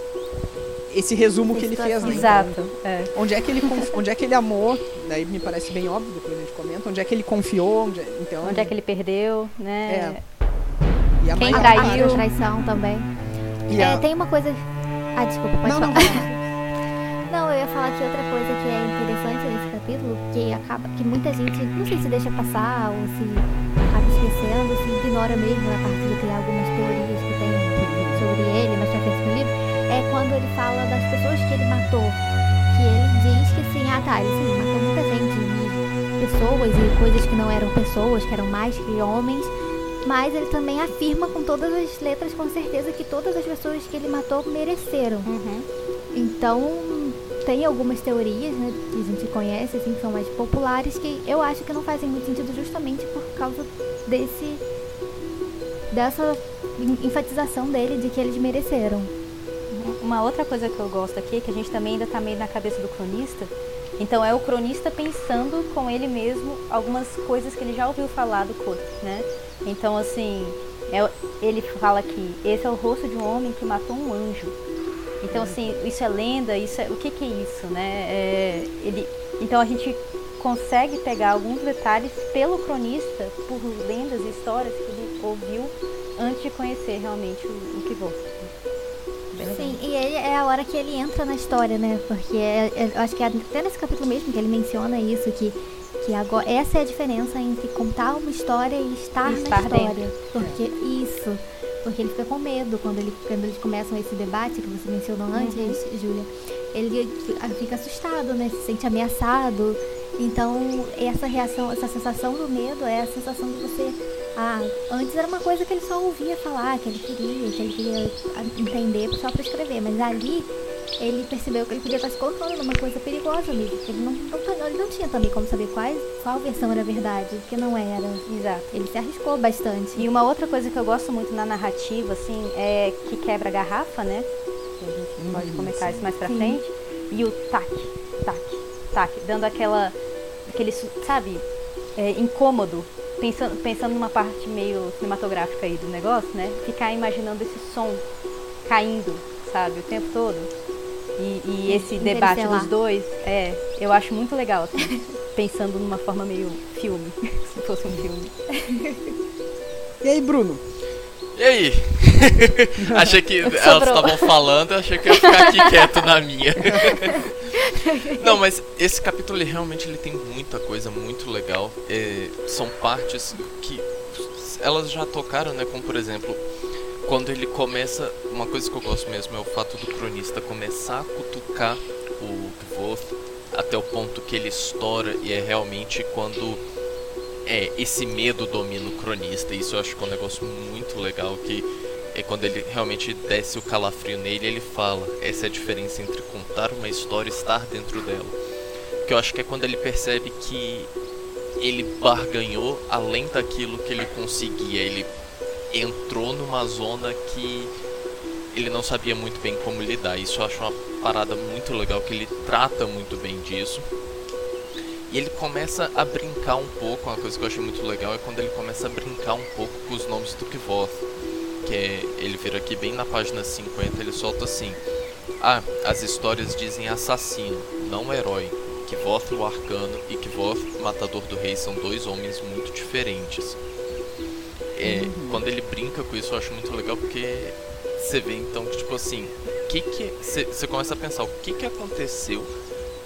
esse resumo que ele fez, né? Exato. Então, é. onde é que ele onde é que ele amou? Daí me parece bem óbvio, depois a gente comenta. Onde é que ele confiou? Onde é- então Onde é que ele perdeu, né? e a quem traiu? A traição também. E É, tem uma coisa. Ah, desculpa, pode Não, não, falar. lá. Não, eu ia falar que outra coisa que é interessante nesse capítulo, que acaba que muita gente, não sei se deixa passar ou se acaba esquecendo, se ignora mesmo a parte de criar algumas teorias quando ele fala das pessoas que ele matou. Que ele diz que sim, ah tá, ele sim, matou muita gente, e pessoas e coisas que não eram pessoas, que eram mais que homens. Mas ele também afirma com todas as letras, com certeza, que todas as pessoas que ele matou mereceram. Uhum. Então, tem algumas teorias, né, que a gente conhece, assim, que são mais populares, que eu acho que não fazem muito sentido justamente por causa desse dessa en- enfatização dele de que eles mereceram. Uma outra coisa que eu gosto aqui, que a gente também ainda tá meio na cabeça do cronista, então é o cronista pensando com ele mesmo algumas coisas que ele já ouviu falar do Code, né? Então, assim, é- ele fala que esse é o rosto de um homem que matou um anjo. Então, assim, isso é lenda, isso é, o que que é isso, né? É, ele, então a gente consegue pegar alguns detalhes pelo cronista, por lendas e histórias que ele ouviu antes de conhecer realmente o, o que vou. Ele é a hora que ele entra na história, né? Porque é- é- eu acho que é até nesse capítulo mesmo que ele menciona isso, que, que agora essa é a diferença entre contar uma história e estar, E na estar história. dentro. Porque isso. Porque ele fica com medo quando, ele, quando eles começam esse debate que você mencionou antes, Júlia. Ele fi- fica assustado, né? Se sente ameaçado. Então, essa reação, essa sensação do medo é a sensação de você. Ah, antes era uma coisa que ele só ouvia falar, que ele queria, que ele queria entender só para escrever. Mas ali ele percebeu que ele podia estar se colocando numa coisa perigosa mesmo. Que ele não, não, ele não tinha também como saber qual, qual versão era verdade, que não era. Exato. Ele se arriscou bastante. E uma outra coisa que eu gosto muito na narrativa, assim, é que quebra a garrafa, né? A gente pode comentar isso mais pra Sim. frente. E o tac, tac, tac, dando aquela, aquele, sabe, é, incômodo, pensando, pensando numa parte meio cinematográfica aí do negócio, né? Ficar imaginando esse som caindo, sabe, o tempo todo. E, e esse debate dos dois, é, eu acho muito legal, assim, pensando numa forma meio filme, se fosse um filme. E aí, Bruno? E aí? achei que elas estavam falando, eu achei que eu ia ficar aqui quieto na minha. Não, mas esse capítulo ele realmente ele tem muita coisa muito legal. É, são partes que elas já tocaram, né? Como por exemplo, quando ele começa. Uma coisa que eu gosto mesmo é o fato do cronista começar a cutucar o Kvoth até o ponto que ele estoura e é realmente quando é, esse medo domina o cronista. Isso eu acho que é um negócio muito legal que é quando ele realmente desce o calafrio nele, ele fala. Essa é a diferença entre contar uma história e estar dentro dela. Que eu acho que é quando ele percebe que ele barganhou além daquilo que ele conseguia. Ele entrou numa zona que ele não sabia muito bem como lidar. Isso eu acho uma parada muito legal, que ele trata muito bem disso. E ele começa a brincar um pouco, uma coisa que eu achei muito legal é quando ele começa a brincar um pouco com os nomes do Kvoth. Que é, ele vira aqui bem na página 50, ele solta assim: Ah, as histórias dizem assassino, não herói. Kvoth o Arcano e Kvoth, Matador do Rei, são dois homens muito diferentes. É, Quando ele brinca com isso, eu acho muito legal porque você vê então que, tipo assim, que que você começa a pensar o que que aconteceu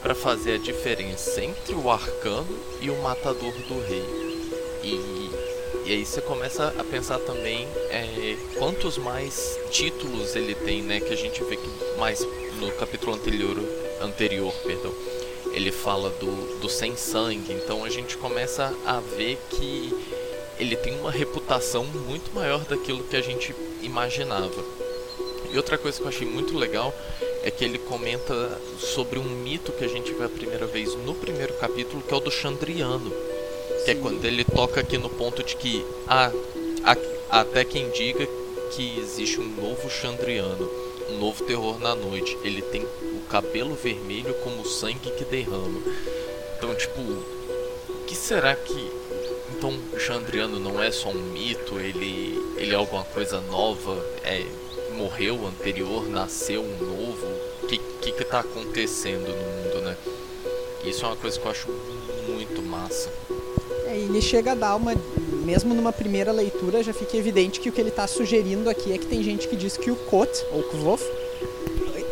para fazer a diferença entre o Arcano e o Matador do Rei. E, e aí você começa a pensar também é, quantos mais títulos ele tem, né? Que a gente vê que mais no capítulo anterior, anterior perdão, ele fala do, do sem sangue. Então a gente começa a ver que ele tem uma reputação muito maior daquilo que a gente imaginava. E outra coisa que eu achei muito legal é que ele comenta sobre um mito que a gente vê a primeira vez no primeiro capítulo, que é o do Chandriano. Que é quando ele toca aqui no ponto de que há, até quem diga que existe um novo Chandriano, um novo terror na noite. Ele tem o cabelo vermelho como o sangue que derrama. Então, tipo, o que será que então Chandriano não é só um mito? Ele ele é alguma coisa nova? É morreu anterior, nasceu um novo? O que, que que tá acontecendo no mundo, né? Isso é uma coisa que eu acho muito massa. Ele chega a dar uma. Mesmo numa primeira leitura, já fica evidente que o que ele está sugerindo aqui é que tem gente que diz que o Kot, ou Kvof,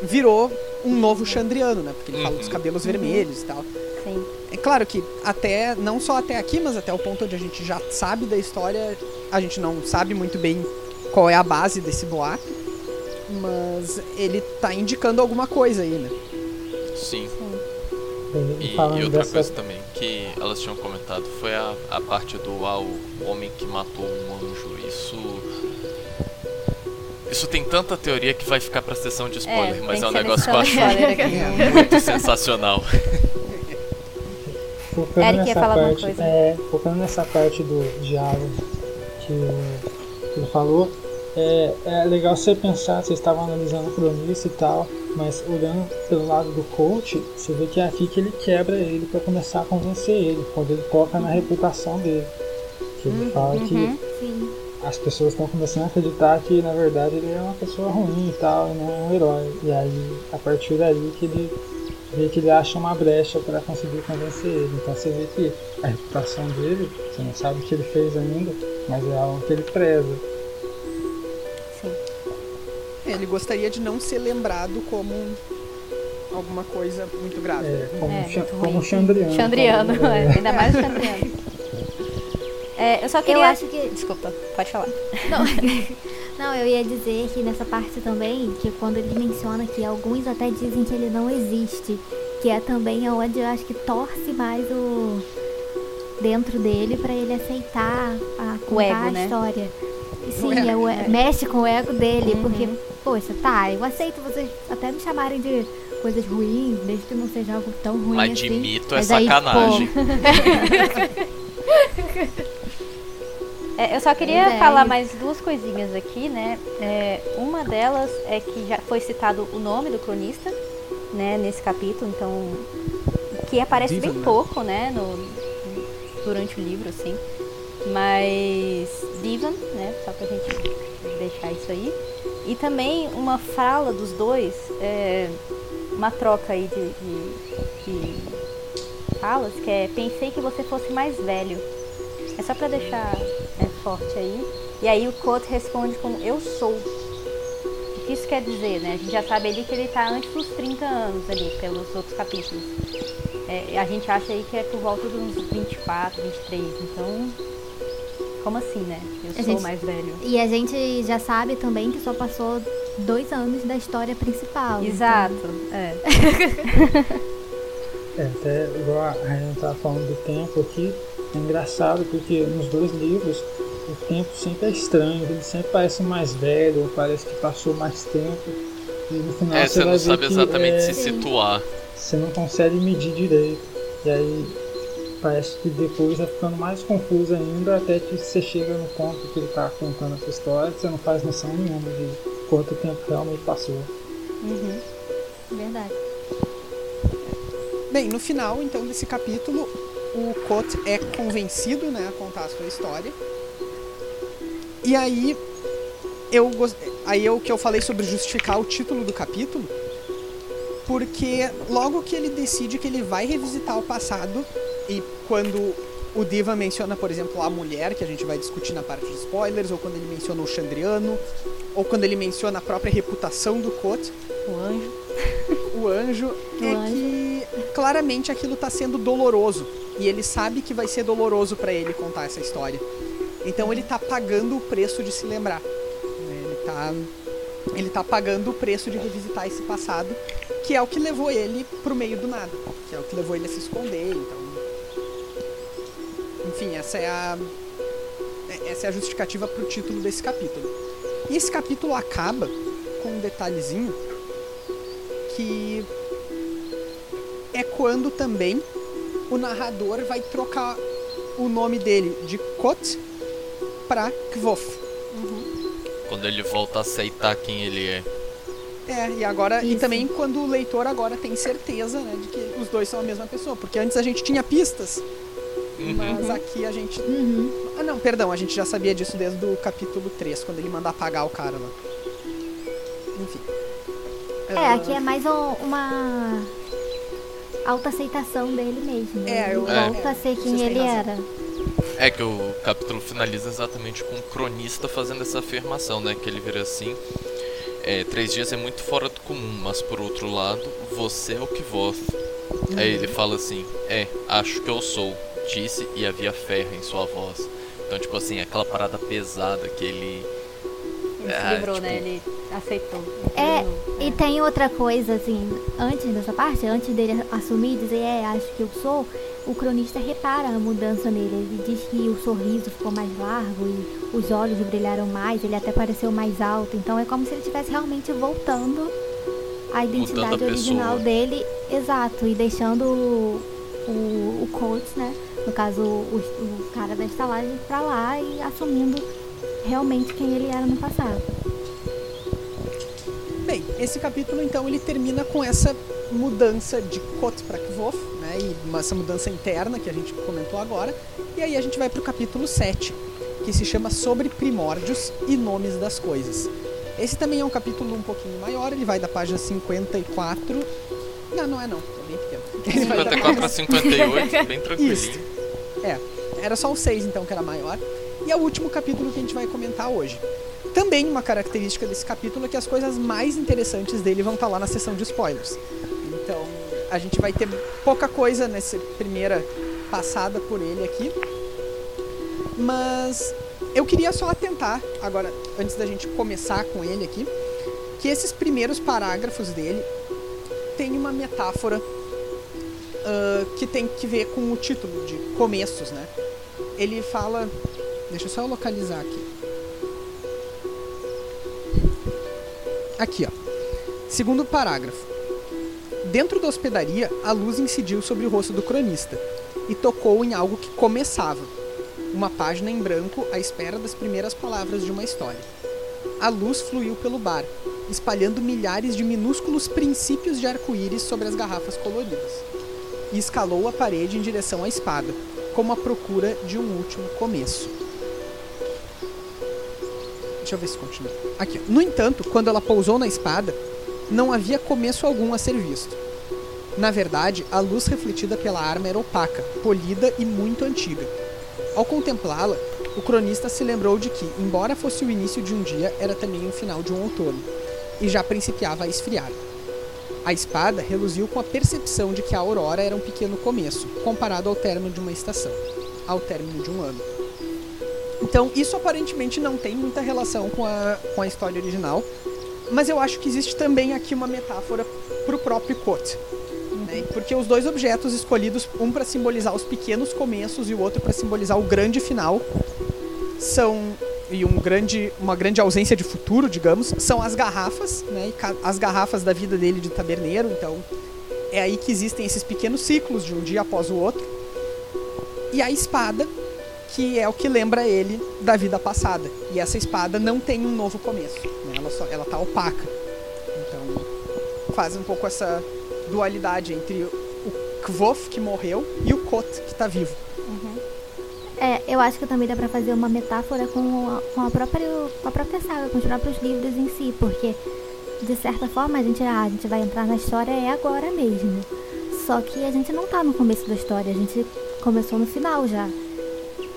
virou um novo Chandriano, né? Porque ele fala dos Uhum. cabelos vermelhos e tal. Sim. É claro que até, não só até aqui, mas até o ponto onde a gente já sabe da história, a gente não sabe muito bem qual é a base desse boato, mas ele tá indicando alguma coisa aí, né? Sim. E, E, e outra dessa coisa também que elas tinham comentado foi a, a parte do ah, o homem que matou um anjo. Isso. Isso tem tanta teoria que vai ficar pra sessão de spoiler, mas tem é um que ser negócio que eu acho sessão de spoiler aqui. muito sensacional. Focando Eric, nessa quer falar alguma parte, coisa? é, focando nessa parte do diálogo que, o- que ele falou, é, é legal você pensar, vocês estavam analisando o cronista e tal, mas olhando pelo lado do coach, você vê que é aqui que ele quebra ele para começar a convencer ele, quando ele toca na reputação dele. Que ele fala Uhum. que Sim. as pessoas estão começando a acreditar que na verdade ele é uma pessoa ruim e tal, e não é um herói. E aí, a partir daí que ele vê que ele acha uma brecha para conseguir convencer ele. Então você vê que a reputação dele, você não sabe o que ele fez ainda, mas é algo que ele preza. Ele gostaria de não ser lembrado como alguma coisa muito grave. É, como, É, Cha- muito como. Chandriano. Chandriano, como- é, ainda mais o Chandriano. É, eu só queria. Eu acho que. Desculpa, pode falar. Não, não, eu ia dizer que nessa parte também, que quando ele menciona que alguns até dizem que ele não existe, que é também onde eu acho que torce mais o dentro dele pra ele aceitar a contar ego, a né? história. O Sim, ego. é o e- mexe com o ego dele, Uhum. porque, poxa, tá, eu aceito vocês até me chamarem de coisas ruins, desde que não seja algo tão ruim Mas assim. de mito é aí, sacanagem. É, eu só queria é, falar mais duas coisinhas aqui, né? É, uma delas é que já foi citado o nome do cronista, né, nesse capítulo, então que aparece Divan, bem né? pouco, né, no, durante o livro, assim. Mas Divan, né, só pra gente deixar isso aí. E também uma fala dos dois, é, uma troca aí de, de, de falas, que é pensei que você fosse mais velho. É só pra deixar é, forte aí. E aí o Koto responde com eu sou. O que isso quer dizer, né? A gente já sabe ali que ele tá antes dos 30 anos ali, pelos outros capítulos. É, a gente acha aí que é por volta dos 24, 23. Então, como assim, né? Eu A sou gente- mais velho. E a gente já sabe também que só passou dois anos da história principal. então- Exato. É. É, até igual a Ryan tava falando do tempo aqui, é engraçado porque nos dois livros o tempo sempre é estranho, ele sempre parece mais velho, ou parece que passou mais tempo. E no final É, você você vai não ver sabe que exatamente é, se situar. você não consegue medir direito. E aí parece que depois vai ficando mais confuso ainda até que você chega no ponto que ele tá contando essa história que você não faz noção nenhuma de quanto tempo realmente passou. Uhum. Verdade. Bem, no final, então, desse capítulo, o Kot é convencido, né, a contar a sua história. E aí, eu aí é o que eu falei sobre justificar o título do capítulo, porque logo que ele decide que ele vai revisitar o passado e quando o Diva menciona, por exemplo, a mulher, que a gente vai discutir na parte de spoilers, ou quando ele menciona o Chandriano, ou quando ele menciona a própria reputação do Kot, O anjo. o anjo O é anjo. que claramente aquilo tá sendo doloroso e ele sabe que vai ser doloroso pra ele contar essa história. Então ele tá pagando o preço de se lembrar. né? Ele tá ele tá pagando o preço de revisitar esse passado, que é o que levou ele pro meio do nada, que é o que levou ele a se esconder, então enfim, essa é a essa é a justificativa pro título desse capítulo. E esse capítulo acaba com um detalhezinho que é quando também o narrador vai trocar o nome dele de Kot para Kvof. Quando ele volta a aceitar quem ele é. É, e agora. E Isso. também quando o leitor agora tem certeza, né, de que os dois são a mesma pessoa. Porque antes a gente tinha pistas, Uhum. mas aqui a gente. Uhum. Ah não, perdão, a gente já sabia disso desde o capítulo 3, quando ele manda apagar o cara lá. Enfim. É, Ah, aqui é mais um- uma autoaceitação dele mesmo. né? É, ele eu- volta é, a ser quem vocês têm ele era. É que o capítulo finaliza exatamente com o cronista fazendo essa afirmação, né? Que ele vira assim. É, três dias é muito fora do comum, mas por outro lado, você é o que vós. Aí ele fala assim: É, acho que eu sou, disse e havia ferro em sua voz. Então, tipo assim, aquela parada pesada que ele. Ele Ah, se livrou, tipo- né? Ele aceitou. É, não- E tem outra coisa, assim, antes dessa parte, antes dele assumir e dizer, é, acho que eu sou, o cronista repara a mudança nele. Ele diz que o sorriso ficou mais largo e os olhos brilharam mais, ele até pareceu mais alto. Então é como se ele estivesse realmente voltando à identidade pessoa. original dele, exato, e deixando o, o, o Coates, né? No caso, o, o cara da estalagem pra lá e assumindo realmente quem ele era no passado. Bem, esse capítulo então ele termina com essa mudança de Kot para Kvof, né? E essa mudança interna que a gente comentou agora. E aí a gente vai pro capítulo 7, que se chama Sobre Primórdios e Nomes das Coisas. Esse também é um capítulo um pouquinho maior, ele vai da página 54. Não, não é não, é bem pequeno. Ele vai da 54 a 58, bem tranquilinho. Isso. É, era só o 6 então que era maior. E é o último capítulo que a gente vai comentar hoje. Também uma característica desse capítulo é que as coisas mais interessantes dele vão estar lá na seção de spoilers. Então a gente vai ter pouca coisa nessa primeira passada por ele aqui. Mas eu queria só atentar, agora, antes da gente começar com ele aqui, que esses primeiros parágrafos dele tem uma metáfora ah, que tem que ver com o título de começos, né? Ele fala. Deixa eu só localizar aqui. Aqui, ó. Segundo parágrafo. Dentro da hospedaria, a luz incidiu sobre o rosto do cronista e tocou em algo que começava. Uma página em branco à espera das primeiras palavras de uma história. A luz fluiu pelo bar, espalhando milhares de minúsculos princípios de arco-íris sobre as garrafas coloridas e escalou a parede em direção à espada, como a procura de um último começo. Deixa eu ver se continua. Aqui. No entanto, quando ela pousou na espada, não havia começo algum a ser visto. Na verdade, a luz refletida pela arma era opaca, polida e muito antiga. Ao contemplá-la, o cronista se lembrou de que, embora fosse o início de um dia, era também o final de um outono, e já principiava a esfriar. A espada reluziu com a percepção de que a aurora era um pequeno começo, comparado ao término de uma estação, ao término de um ano. Então, isso aparentemente não tem muita relação com a, com a história original, mas eu acho que existe também aqui uma metáfora para o próprio Kot. Né? Porque os dois objetos escolhidos, um para simbolizar os pequenos começos e o outro para simbolizar o grande final, são e um grande, uma grande ausência de futuro, digamos, são as garrafas, né? As garrafas da vida dele de taberneiro. Então, é aí que existem esses pequenos ciclos de um dia após o outro. E a espada, que é o que lembra ele da vida passada. E essa espada não tem um novo começo, né? Ela só, ela tá opaca. Então, faz um pouco essa dualidade entre o Kvof que morreu e o Kot que tá vivo. É, eu acho que também dá pra fazer uma metáfora com a, com a própria com a própria saga, com os próprios livros em si, porque de certa forma a gente, ah, a gente vai entrar na história é agora mesmo. Só que a gente não tá no começo da história, a gente começou no final já.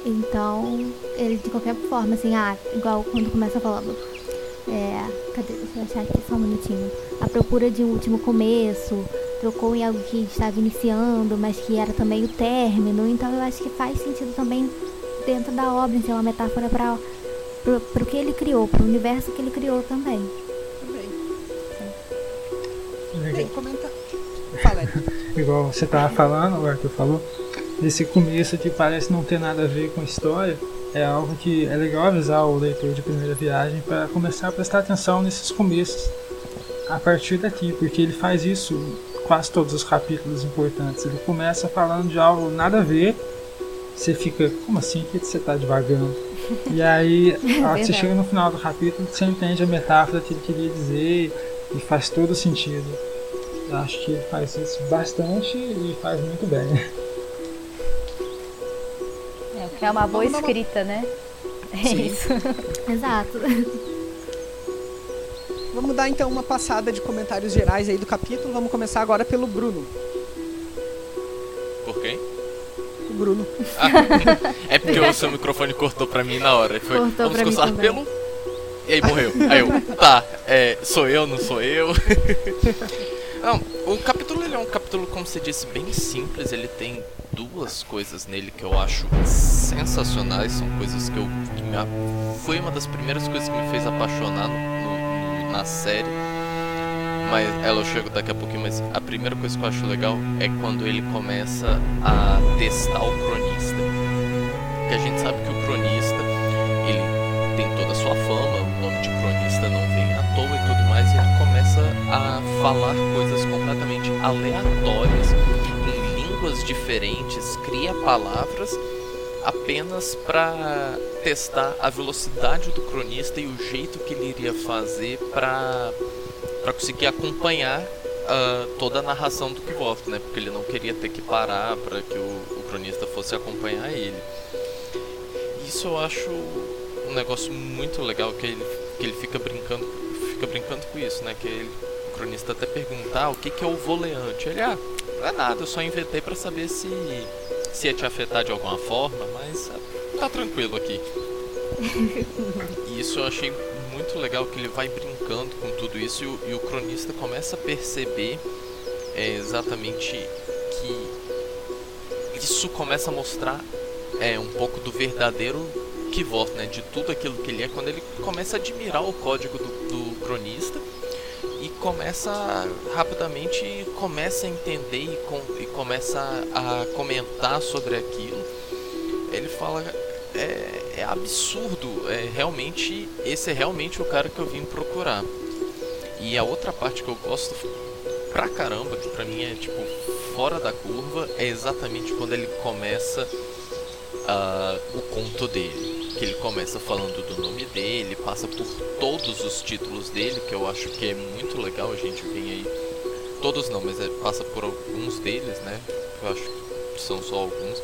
Então, ele de qualquer forma, assim, ah, igual quando começa falando. É, cadê? Deixa eu achar aqui só um minutinho. A procura de um último começo, trocou em algo que estava iniciando, mas que era também o término. Então eu acho que faz sentido também dentro da obra, ser uma metáfora para o que ele criou, para o universo que ele criou também. Bem, Legal. bem comenta. Fala, igual você tava falando, o Arthur falou, esse começo que parece não ter nada a ver com a história, é algo que é legal avisar o leitor de primeira viagem para começar a prestar atenção nesses começos a partir daqui, porque ele faz isso quase todos os capítulos importantes. Ele começa falando de algo nada a ver, você fica, como assim? O que você está divagando? E aí, a hora que você chega no final do capítulo, você entende a metáfora que ele queria dizer e faz todo sentido. Eu acho que ele faz isso bastante e faz muito bem. É, que é uma boa escrita, né? É Sim. isso. Exato. Vamos dar então uma passada de comentários gerais aí do capítulo. Vamos começar agora pelo Bruno. Por quem? O Bruno. É porque o seu microfone cortou pra mim na hora. Foi, Cortou vamos começar pelo. E aí morreu. Aí eu, tá, é, sou eu, não sou eu. Não, o capítulo ele é um capítulo, como você disse, bem simples. Ele tem duas coisas nele que eu acho sensacionais. São coisas que eu. Que me, a- foi uma das primeiras coisas que me fez apaixonar no- no- na série. Mas ela eu chego daqui a pouquinho, mas a primeira coisa que eu acho legal é quando ele começa a testar o cronista. Porque a gente sabe que o cronista, ele tem toda a sua fama, o nome de cronista não vem à toa e tudo mais, e ele começa a falar coisas completamente aleatórias, em línguas diferentes, cria palavras apenas para testar a velocidade do cronista e o jeito que ele iria fazer para para conseguir acompanhar ah, toda a narração do Kvoth, né? Porque ele não queria ter que parar para que o, o cronista fosse acompanhar ele. Isso eu acho um negócio muito legal que ele, que ele fica brincando fica brincando com isso, né? Que ele, o cronista até perguntar o que, que é o voleante. Ele, ah, não é nada, eu só inventei para saber se, se ia te afetar de alguma forma, mas ah, tá tranquilo aqui. E isso eu achei muito legal que ele vai brincando com tudo isso e o, e o cronista começa a perceber é, exatamente que isso começa a mostrar é, um pouco do verdadeiro Kvoth, né? De tudo aquilo que ele é, quando ele começa a admirar o código do, do cronista e começa rapidamente começa a entender e, com, e começa a, comentar sobre aquilo. Ele fala é, é absurdo, é realmente esse é realmente o cara que eu vim procurar. E a outra parte que eu gosto pra caramba, que pra mim é tipo fora da curva, é exatamente quando ele começa ah, o conto dele. Que ele começa falando do nome dele, passa por todos os títulos dele, que eu acho que é muito legal. A gente vem aí, todos não, mas é, passa por alguns deles, né? Eu acho que são só alguns.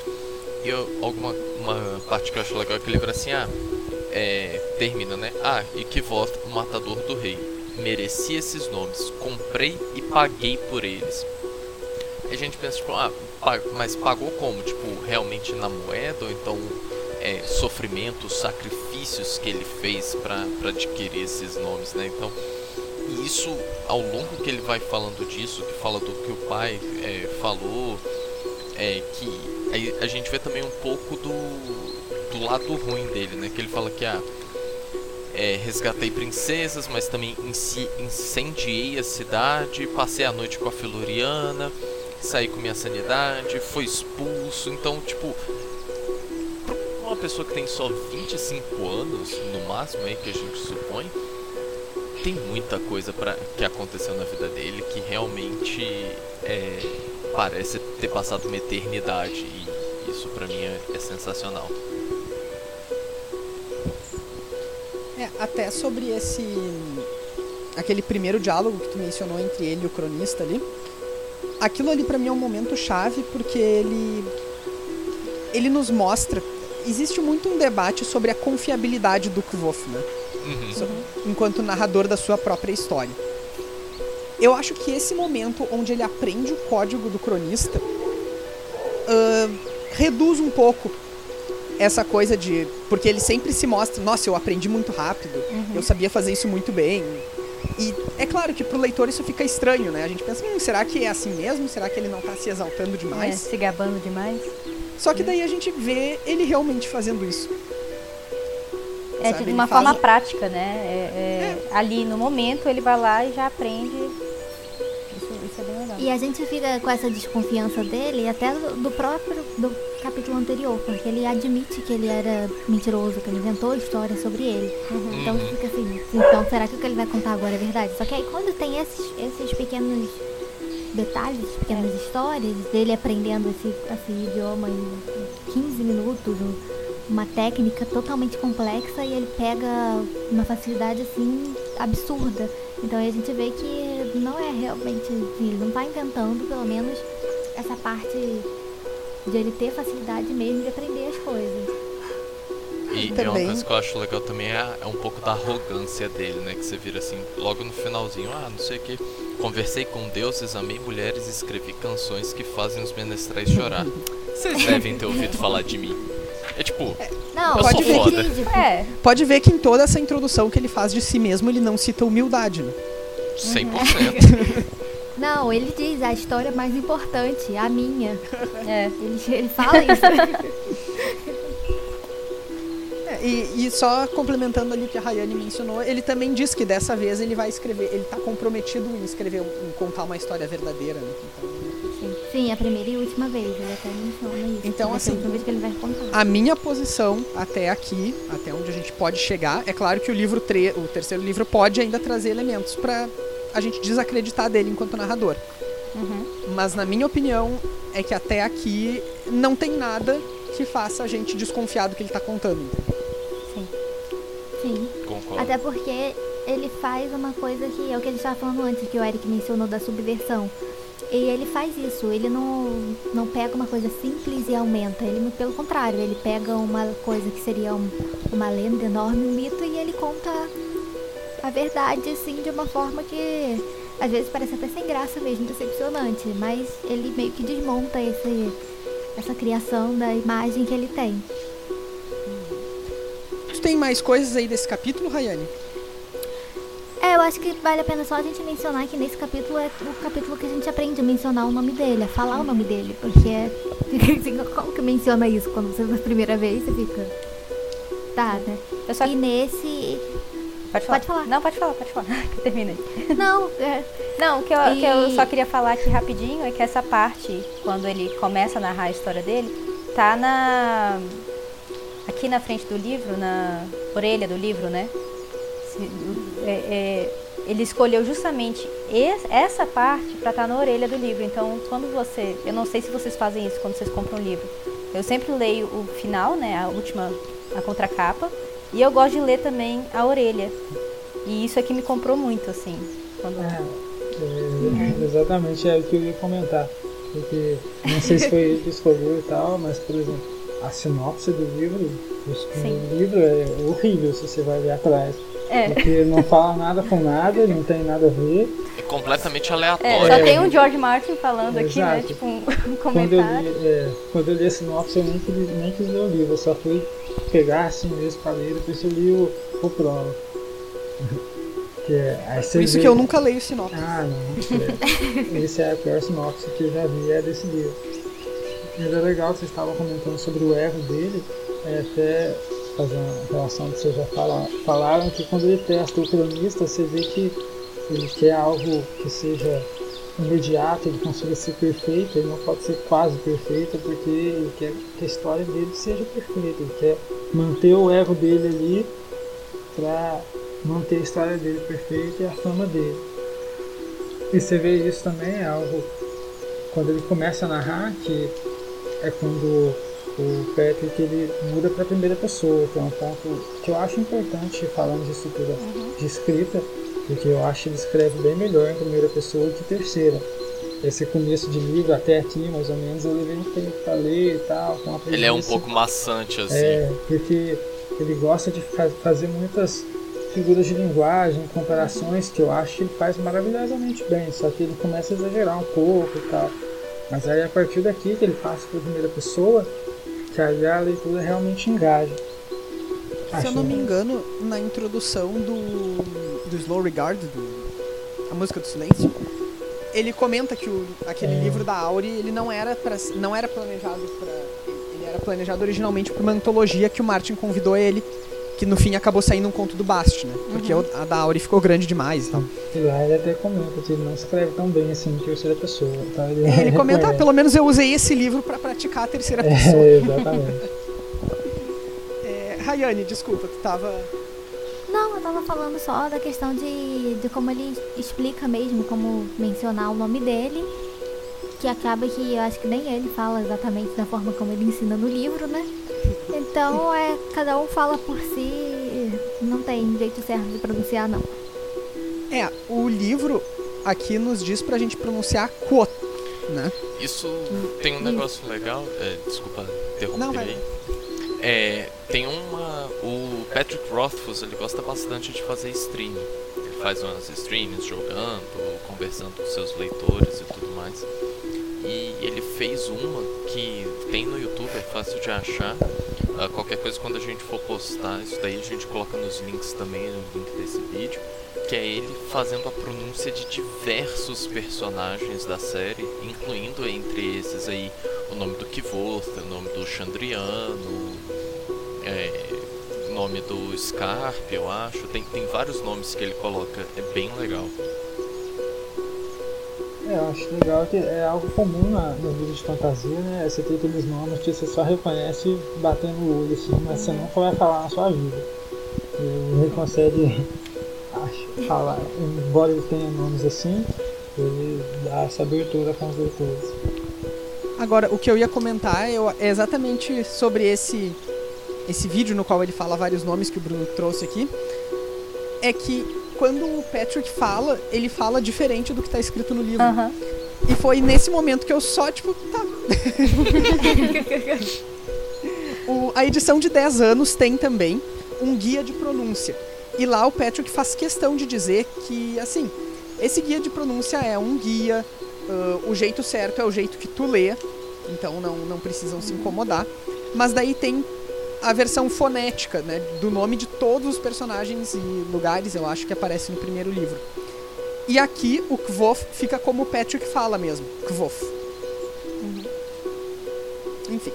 E eu, alguma uma parte que eu acho legal é que ele vira assim: ah, é, termina, né? Ah, e que voz o matador do rei. Mereci esses nomes, comprei e paguei por eles. A gente pensa, tipo, ah, mas pagou como? Tipo, realmente na moeda? Ou então é, sofrimentos, sacrifícios que ele fez para adquirir esses nomes, né? Então, isso, ao longo que ele vai falando disso, que fala do que o pai é, falou, é, que aí a gente vê também um pouco do, do lado ruim dele, né? Que ele fala que, ah, é, resgatei princesas, mas também incendiei a cidade, passei a noite com a Feluriana, saí com minha sanidade, fui expulso. Então, tipo, pessoa que tem só 25 anos, no máximo aí que a gente supõe, tem muita coisa pra, que aconteceu na vida dele que realmente é, parece ter passado uma eternidade. E isso pra mim é, é sensacional. É, até sobre esse. aquele primeiro diálogo que tu mencionou entre ele e o cronista ali. Aquilo ali pra mim é um momento chave porque ele. ele nos mostra. Existe muito um debate sobre a confiabilidade do Kvof, né? Uhum. Enquanto narrador da sua própria história. Eu acho que esse momento onde ele aprende o código do cronista ah, reduz um pouco essa coisa de. Porque ele sempre se mostra, nossa, eu aprendi muito rápido, eu sabia fazer isso muito bem. E é claro que pro leitor isso fica estranho, né? A gente pensa, hum, será que é assim mesmo? Será que ele não tá se exaltando É, demais? se gabando demais. Só que daí a gente vê ele realmente fazendo isso. É Sabe, de ele uma faz forma o- prática, né? É- é, Ali no momento ele vai lá e já aprende. Isso, isso é bem legal. E a gente fica com essa desconfiança dele até do próprio do capítulo anterior, porque ele admite que ele era mentiroso, que ele inventou histórias sobre ele. Então Uhum. fica assim, então será que o que ele vai contar agora é verdade? Só que aí quando tem esses, esses pequenos detalhes, pequenas histórias dele aprendendo esse, esse idioma em 15 minutos, uma técnica totalmente complexa e ele pega uma facilidade assim absurda. Então a gente vê que não é realmente, assim, ele não tá inventando, pelo menos, essa parte de ele ter facilidade mesmo de aprender as coisas. E, uma Também- coisa que eu acho legal também é, é um pouco da arrogância dele, né? Que você vira assim, logo no finalzinho, ah, não sei o que. Conversei com deuses, amei mulheres e escrevi canções que fazem os menestrais chorar. Vocês devem ter ouvido falar de mim. É tipo, Não, Eu Pode sou ver foda. ridículo. É, Pode ver que em toda essa introdução que ele faz de si mesmo, ele não cita humildade, né? 100%. Não, ele diz a história mais importante, a minha. é. Ele, ele fala isso. E, e só complementando ali o que a Rayane mencionou, ele também diz que dessa vez ele vai escrever, ele tá comprometido em escrever, em contar uma história verdadeira, né? Então, Sim, a primeira e última vez, ele até menciona isso. Então, assim, última vez que ele vai contar. a minha posição até aqui, até onde a gente pode chegar, é claro que o livro tre o terceiro livro pode ainda trazer elementos pra a gente desacreditar dele enquanto narrador. Uhum. Mas na minha opinião é que até aqui não tem nada que faça a gente desconfiar do que ele tá contando. Até porque ele faz uma coisa que é o que a gente estava falando antes, que o Eric mencionou da subversão. E ele faz isso, ele não, não pega uma coisa simples e aumenta. Ele, pelo contrário, ele pega uma coisa que seria um- uma lenda enorme, um mito, e ele conta a verdade, assim, de uma forma que às vezes parece até sem graça mesmo, decepcionante. Mas ele meio que desmonta esse, essa criação da imagem que ele tem. Tu tem mais coisas aí desse capítulo, Rayane? É, eu acho que vale a pena só a gente mencionar que nesse capítulo é o capítulo que a gente aprende a mencionar o nome dele, a falar o nome dele, porque é. Como que menciona isso quando você na primeira vez você fica. Tá, né? Eu só... E nesse. Pode falar. Pode falar. Não, pode falar, pode falar. Que termina aí. Não, é. Não, o que, eu, o que eu E- só queria falar aqui rapidinho é que essa parte, quando ele começa a narrar a história dele, tá na. Aqui na frente do livro, na orelha do livro, né? É- é, ele escolheu justamente es- essa parte para estar na orelha do livro. Então, quando você. Eu não sei se vocês fazem isso quando vocês compram um livro. Eu sempre leio o final, né? A última. A contracapa. E eu gosto de ler também a orelha. E isso aqui me comprou muito, assim. Quando... É, é, exatamente é o que eu ia comentar. Porque não sei se foi ele que escolheu e tal, mas por exemplo, a sinopse do livro, o Sim. livro é horrível se você vai ver atrás. É. Porque não fala nada com nada, não tem nada a ver. É completamente É, aleatório. só tem o George Martin falando aqui, né? Exato. Tipo um, um Quando eu, comentário. li, é, quando eu li a sinopse, eu nem quis, nem quis ler o livro, eu só fui pegar assim mesmo pra ler, depois eu li o, o prólogo. que é, Por isso vê- que eu nunca leio sinopse. Ah, não. É. Esse é a pior sinopse que eu já vi, é desse livro. Mas é legal que vocês estavam comentando sobre o erro dele, é até fazer uma relação que vocês já fala- falaram, que quando ele testa o cronista, você vê que ele quer algo que seja imediato, ele consiga ser perfeito, ele não pode ser quase perfeito, porque ele quer que a história dele seja perfeita, ele quer manter o ego dele ali pra manter a história dele perfeita e a fama dele. E você vê isso também, é algo quando ele começa a narrar, que é quando o Patrick ele muda para a primeira pessoa, que é um ponto que eu acho importante falando de estrutura de escrita, porque eu acho que ele escreve bem melhor em primeira pessoa que terceira. Esse começo de livro até aqui, mais ou menos, eu levei um tempo para ler e tal, Ele é um pouco maçante, assim. É, porque ele gosta de fa- fazer muitas figuras de linguagem, comparações que eu acho que ele faz maravilhosamente bem, só que ele começa a exagerar um pouco e tal. Mas aí a partir daqui que ele passa para a primeira pessoa, que aí a leitura realmente engaja. Se eu não me engano, na introdução do, do Slow Regard, do, a música do silêncio, ele comenta que o, aquele É. livro da Auri ele não era pra, não era planejado para ele era planejado originalmente para uma antologia que o Martin convidou ele, que no fim acabou saindo um conto do Bast, né? Porque o- a da Auri ficou grande demais, então. E lá ele até comenta que ele não escreve tão bem assim em terceira pessoa. Então ele, Ele comenta, ah, pelo menos eu usei esse livro para praticar a terceira pessoa. É, exatamente. É, Rayane, desculpa, tu tava Não, eu tava falando só da questão de, de como ele explica mesmo, como mencionar o nome dele. Que acaba que eu acho que nem ele fala exatamente da forma como ele ensina no livro, né? Então é cada um fala por si, não tem jeito certo de pronunciar não. É, o livro aqui nos diz pra gente pronunciar quote, né? Isso tem um negócio legal. é, desculpa interromper Não, aí. É, tem uma. O Patrick Rothfuss ele gosta bastante de fazer stream. Ele faz umas streams jogando, conversando com seus leitores e tudo mais. E ele fez uma que tem no YouTube, é fácil de achar. Ah, qualquer coisa quando a gente for postar, isso daí a gente coloca nos links também, no link desse vídeo. Que é ele fazendo a pronúncia de diversos personagens da série, incluindo entre esses aí o nome do Kvoth, o nome do Chandriano, é, o nome do Scarp, eu acho. Tem, tem vários nomes que ele coloca, é bem legal. É, eu acho legal que é algo comum na, nos de fantasia, né? Você tem aqueles nomes que você só reconhece batendo o olho assim, mas você nunca vai falar na sua vida. E ele consegue acho, falar, embora ele tenha nomes assim, ele dá essa abertura com os leitores. Agora, o que eu ia comentar eu- é exatamente sobre esse, esse vídeo no qual ele fala vários nomes que o Bruno trouxe aqui. É que quando o Patrick fala, ele fala diferente do que tá escrito no livro. Aham. E foi nesse momento que eu só, tipo, tá. O- a edição de 10 anos tem também um guia de pronúncia. E lá o Patrick faz questão de dizer que, assim, esse guia de pronúncia é um guia, ah, o jeito certo é o jeito que tu lê, então não, não precisam se incomodar. Mas daí tem a versão fonética, né, do nome de todos os personagens e lugares, eu acho que aparece no primeiro livro. E aqui o Kvof fica como o Patrick fala mesmo, Kvof. Enfim.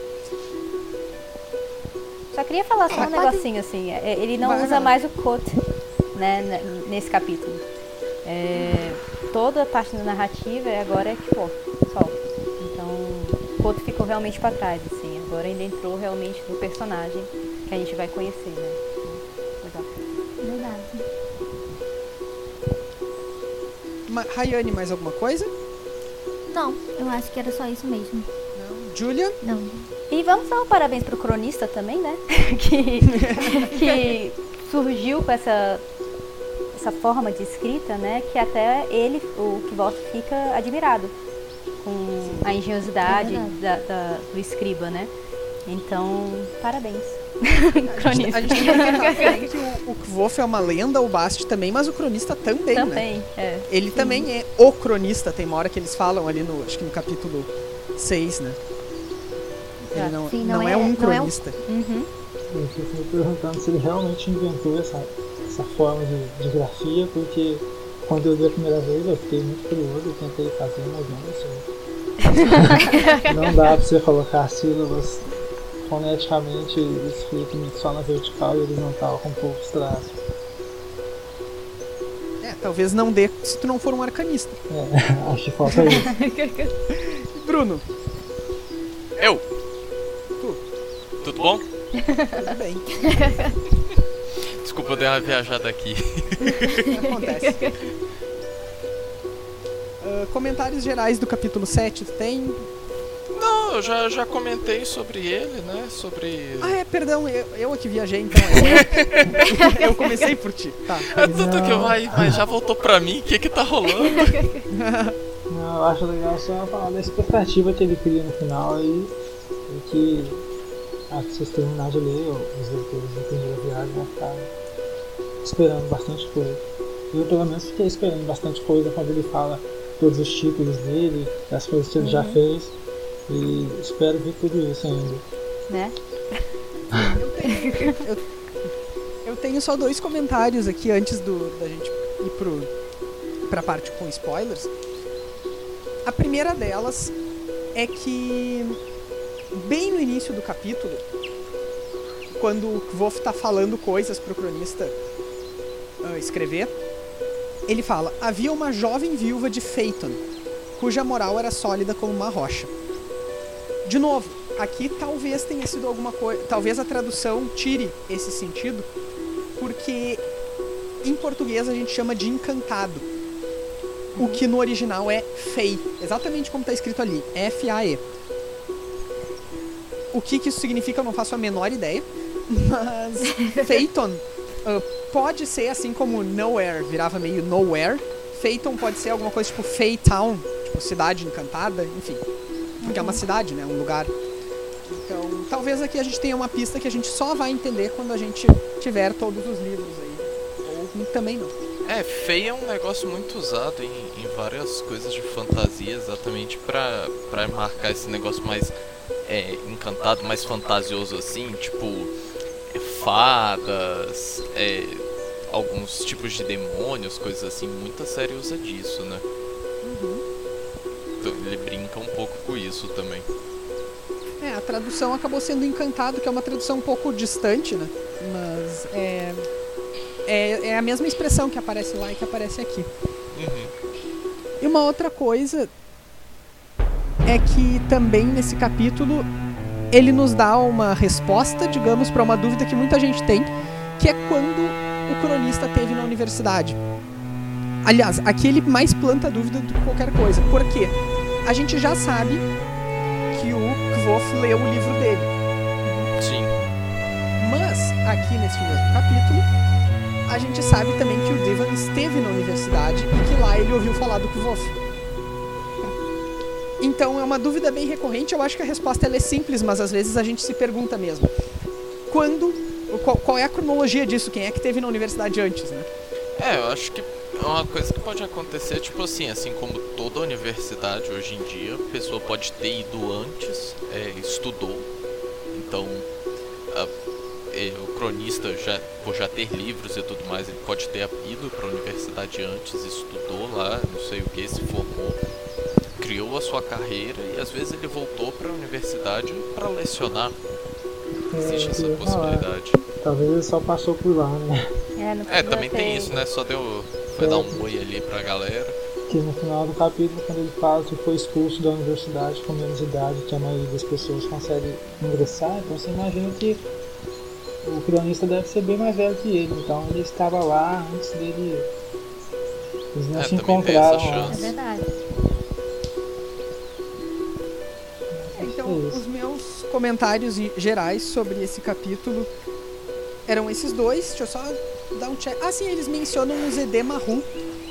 Só queria falar só Ah, um pode- negocinho assim. é, Ele não Vai, usa vai. mais o quote, né, ne- nesse capítulo. É, toda a parte da narrativa é agora é quote, só. Então, o quote ficou realmente pra trás, assim. Agora ainda entrou realmente no personagem que a gente vai conhecer, né? Legal. Verdade. Ma Rayane, mais alguma coisa? Não, eu acho que era só isso mesmo. Não. Julia? Não. E vamos dar um parabéns pro cronista também, né? que, que surgiu com essa, essa forma de escrita, né? Que até ele, o Kvoth, fica admirado a engenhosidade É da, da- do escriba, né? Então, parabéns, A gente, cronista. a gente tem que o, o Kvof é uma lenda, o Bast também, mas o cronista também, né? Também, é. Ele também é o cronista, tem uma hora que eles falam ali no, acho que no capítulo 6, né? Ele não, Sim, não, não é, é- um não é um- cronista. Uhum. Eu fico me perguntando se ele realmente inventou essa, essa forma de, de grafia, porque quando eu li a primeira vez eu fiquei muito curioso, eu tentei fazer, mas não sei. não dá pra você colocar sílabas foneticamente escrito só na vertical e eles não estavam com poucos traços. É, talvez não dê se tu não for um arcanista. É, acho que falta isso. Bruno, Eu! Tu. Tudo bom? tudo bem. Desculpa, eu dei uma viajada aqui. Acontece. Comentários gerais do capítulo 7, tu tem? Não, eu já, já comentei sobre ele, né? Sobre. Ah, é, perdão, eu, eu aqui viajei, então. Eu, eu comecei por ti. Tá. É tudo que vai, mas já voltou pra mim, o que que tá rolando? Não, eu acho legal só falar da expectativa que ele cria no final aí, e que a que vocês terminarem de ler, os leitores da primeira viagem vão ficar esperando bastante coisa. Eu pelo menos fiquei esperando bastante coisa quando ele fala todos os títulos dele, das coisas que ele já fez, e espero ver tudo isso ainda. Né? Eu tenho só dois comentários aqui antes do, da gente ir pro, pra parte com spoilers. A primeira delas é que, bem no início do capítulo, quando o Kvof tá falando coisas pro cronista ah, escrever, ele fala: Havia uma jovem viúva de Phaeton, cuja moral era sólida como uma rocha. De novo, aqui talvez tenha sido alguma coisa. Talvez a tradução tire esse sentido, porque em português a gente chama de encantado. O que no original é fei, exatamente como está escrito ali, F-A-E. O que, que isso significa eu não faço a menor ideia. Mas Phaeton uh, pode ser assim como Nowhere virava meio Nowhere. Phaeton pode ser alguma coisa tipo Town, tipo cidade encantada, enfim. Porque é uma cidade, né? Um lugar. Então, talvez aqui a gente tenha uma pista que a gente só vai entender quando a gente tiver todos os livros aí. Ou também não. É, feia é um negócio muito usado em, em várias coisas de fantasia, exatamente pra marcar esse negócio mais é, encantado, mais fantasioso assim, tipo fadas, é, alguns tipos de demônios, coisas assim. Muita série usa disso, né? Uhum. Então, ele brinca um pouco com isso também. É, a tradução acabou sendo encantado, que é uma tradução um pouco distante, né? Mas é, é, é a mesma expressão que aparece lá e que aparece aqui. Uhum. E uma outra coisa é que também nesse capítulo ele nos dá uma resposta, digamos, para uma dúvida que muita gente tem, que é quando o cronista teve na universidade. Aliás, aqui ele mais planta dúvida do que qualquer coisa. Por quê? A gente já sabe que o Kvof leu o livro dele. Sim. Mas, aqui nesse mesmo capítulo, a gente sabe também que o Divan esteve na universidade e que lá ele ouviu falar do Kvof. Então é uma dúvida bem recorrente. Eu acho que a resposta é simples, mas às vezes a gente se pergunta mesmo. Quando. Qual, qual é a cronologia disso? Quem é que teve na universidade antes, né? É, eu acho que é uma coisa que pode acontecer, tipo assim, assim como toda universidade hoje em dia, a pessoa pode ter ido antes, é, estudou, então a, é, o cronista, já, por já ter livros e tudo mais, ele pode ter ido para a universidade antes, estudou lá, não sei o que, se formou, criou a sua carreira e às vezes ele voltou para a universidade para lecionar. Existe essa possibilidade. Talvez ele só passou por lá, né? É, não É, também ter- tem isso, né? Só deu. Foi dar um oi ali pra galera. Que no final do capítulo, quando ele fala que foi expulso da universidade com menos idade que a maioria das pessoas consegue ingressar, então você imagina que o cronista deve ser bem mais velho que ele, então ele estava lá antes dele. Eles não É, se também tem essa encontraram. É verdade. Os meus comentários gerais sobre esse capítulo eram esses dois. Deixa eu só dar um check. Ah, sim, eles mencionam o ZD Marrum.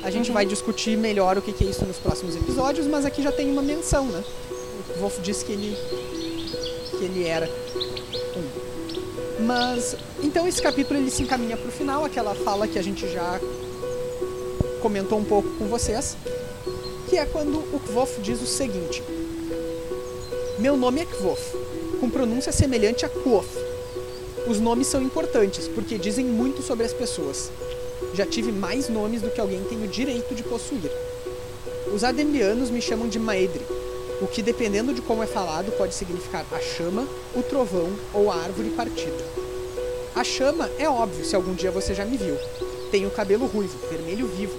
A gente vai discutir melhor o que que é isso nos próximos episódios, mas aqui já tem uma menção, né? O Wolf disse que ele que ele era um. Mas então esse capítulo ele se encaminha para o final, aquela fala que a gente já comentou um pouco com vocês, que é quando o Kvof diz o seguinte: Meu nome é Kvof, com pronúncia semelhante a Kvof. Os nomes são importantes porque dizem muito sobre as pessoas. Já tive mais nomes do que alguém tem o direito de possuir. Os ademlianos me chamam de Maedri, o que, dependendo de como é falado, pode significar a chama, o trovão ou a árvore partida. A chama é óbvio se algum dia você já me viu. Tenho cabelo ruivo, vermelho vivo.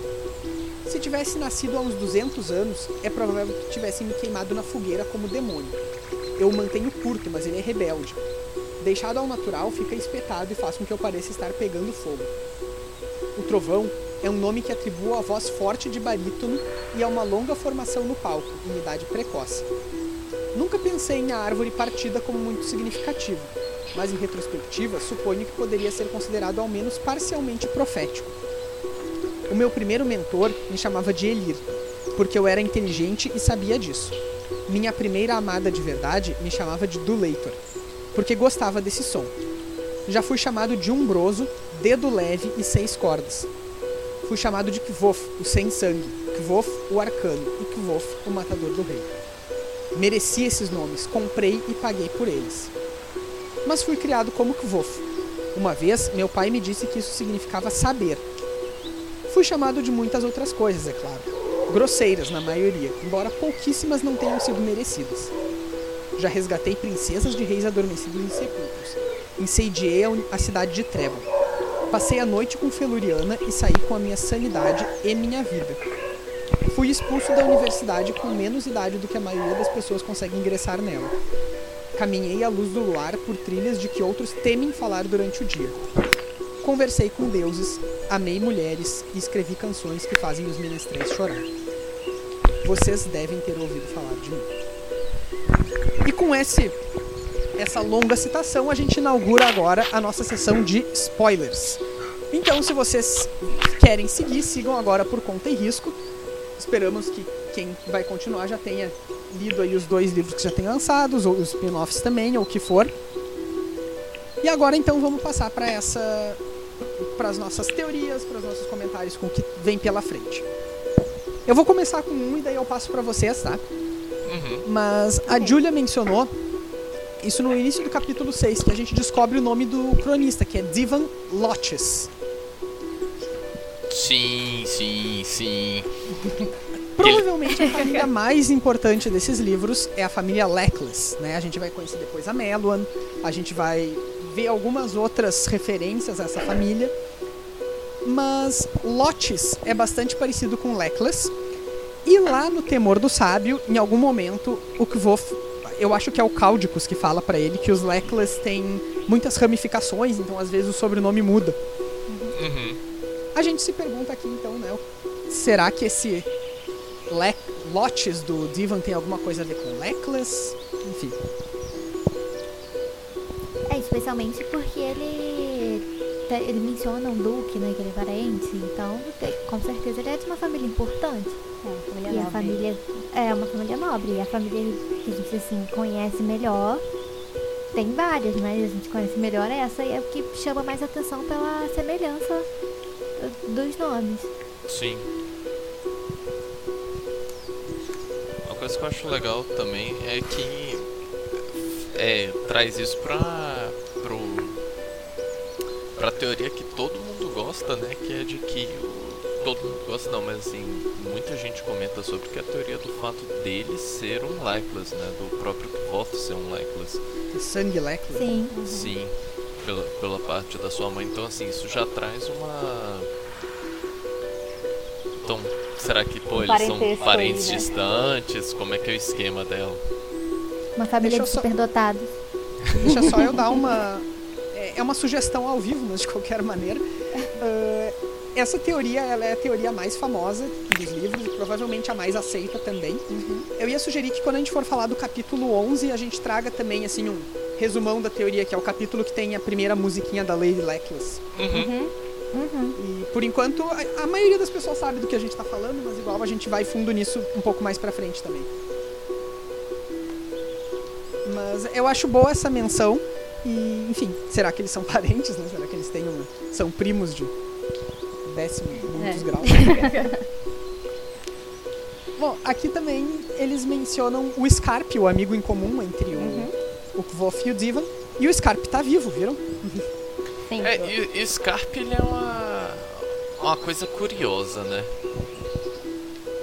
Se tivesse nascido há uns 200 anos, é provável que tivesse me queimado na fogueira como demônio. Eu mantenho curto, mas ele é rebelde. Deixado ao natural, fica espetado e faz com que eu pareça estar pegando fogo. O trovão é um nome que atribuo à voz forte de barítono e a uma longa formação no palco, em idade precoce. Nunca pensei em a árvore partida como muito significativo, mas em retrospectiva suponho que poderia ser considerado ao menos parcialmente profético. O meu primeiro mentor me chamava de Elir, porque eu era inteligente e sabia disso. Minha primeira amada de verdade me chamava de Duleitor, porque gostava desse som. Já fui chamado de Umbroso, Dedo Leve e Seis Cordas. Fui chamado de Kvof, o Sem Sangue, Kvof, o Arcano e Kvof, o Matador do Rei. Mereci esses nomes, comprei e paguei por eles. Mas fui criado como Kvof. Uma vez, meu pai me disse que isso significava saber. Fui chamado de muitas outras coisas, é claro. Grosseiras, na maioria, embora pouquíssimas não tenham sido merecidas. Já resgatei princesas de reis adormecidos em sepulcros. Incendiei a, cidade de Trebon. Passei a noite com Feluriana e saí com a minha sanidade e minha vida. Fui expulso da universidade com menos idade do que a maioria das pessoas consegue ingressar nela. Caminhei à luz do luar por trilhas de que outros temem falar durante o dia. Conversei com deuses, amei mulheres e escrevi canções que fazem os menestréis chorar. Vocês devem ter ouvido falar de mim. E com esse essa longa citação, a gente inaugura agora a nossa sessão de spoilers. Então, se vocês querem seguir, sigam agora por conta e risco. Esperamos que quem vai continuar já tenha lido aí os dois livros que já tem lançados, ou os spin-offs também, ou o que for. E agora então vamos passar para essa para as nossas teorias, para os nossos comentários com o que vem pela frente. Eu vou começar com um e daí eu passo para vocês, tá? Uhum. Mas a Julia mencionou isso no início do capítulo 6, que a gente descobre o nome do cronista, que é Divan Lotches. Sim, sim, sim. Provavelmente a família mais importante desses livros é a família Leckless, né? A gente vai conhecer depois a Meluan, a gente vai ver algumas outras referências a essa família. Mas Lotes é bastante parecido com Leckless. E lá no Temor do Sábio, em algum momento, o Kvof, eu acho que é o Cáudicos que fala pra ele que os Leckless têm muitas ramificações, então às vezes o sobrenome muda. Uhum. A gente se pergunta aqui então, né? Será que esse Le Lotes do Divan tem alguma coisa a ver com Leckless? Enfim. É, especialmente porque ele te- ele menciona um duque, né, que ele é parente, então te- com certeza ele é de uma família importante. É, uma família E a nobre. família é uma família nobre, e a família que a gente assim conhece melhor tem várias, mas a gente conhece melhor essa e é o que chama mais atenção pela semelhança dos nomes. Sim. Uma coisa que eu acho legal também é que é, traz isso pra, pra teoria que todo mundo gosta, né? Que é de que todo mundo gosta não, mas assim, muita gente comenta sobre que é a teoria do fato dele ser um Leckless, né? Do próprio Kvoth ser um Leckless. Sangue Leckless. Sim. Sim, pela, pela parte da sua mãe. Então, assim, isso já traz uma. Então, será que, pô, Um eles são parentes aí, né? distantes? Como é que é o esquema dela? Uma família de só- superdotados. Deixa só eu dar uma. É uma sugestão ao vivo, mas de qualquer maneira. Ah, essa teoria ela é a teoria mais famosa dos livros, e provavelmente a mais aceita também. Eu ia sugerir que quando a gente for falar do capítulo 11, a gente traga também assim um resumão da teoria, que é o capítulo que tem a primeira musiquinha da Lady Leckless. Uhum. Uhum. E por enquanto a, a maioria das pessoas sabe do que a gente tá falando, mas igual a gente vai fundo nisso um pouco mais pra frente também. Mas eu acho boa essa menção e, enfim, será que eles são parentes, né? Será que eles têm uma, são primos de décimo muitos É. graus? Bom, aqui também eles mencionam o Scarpe, o amigo em comum entre o, Uhum. o Kvof e o Divan. E o Scarpe tá vivo, viram? Sim. É, e, e Scarpe, ele é uma, uma coisa curiosa, né?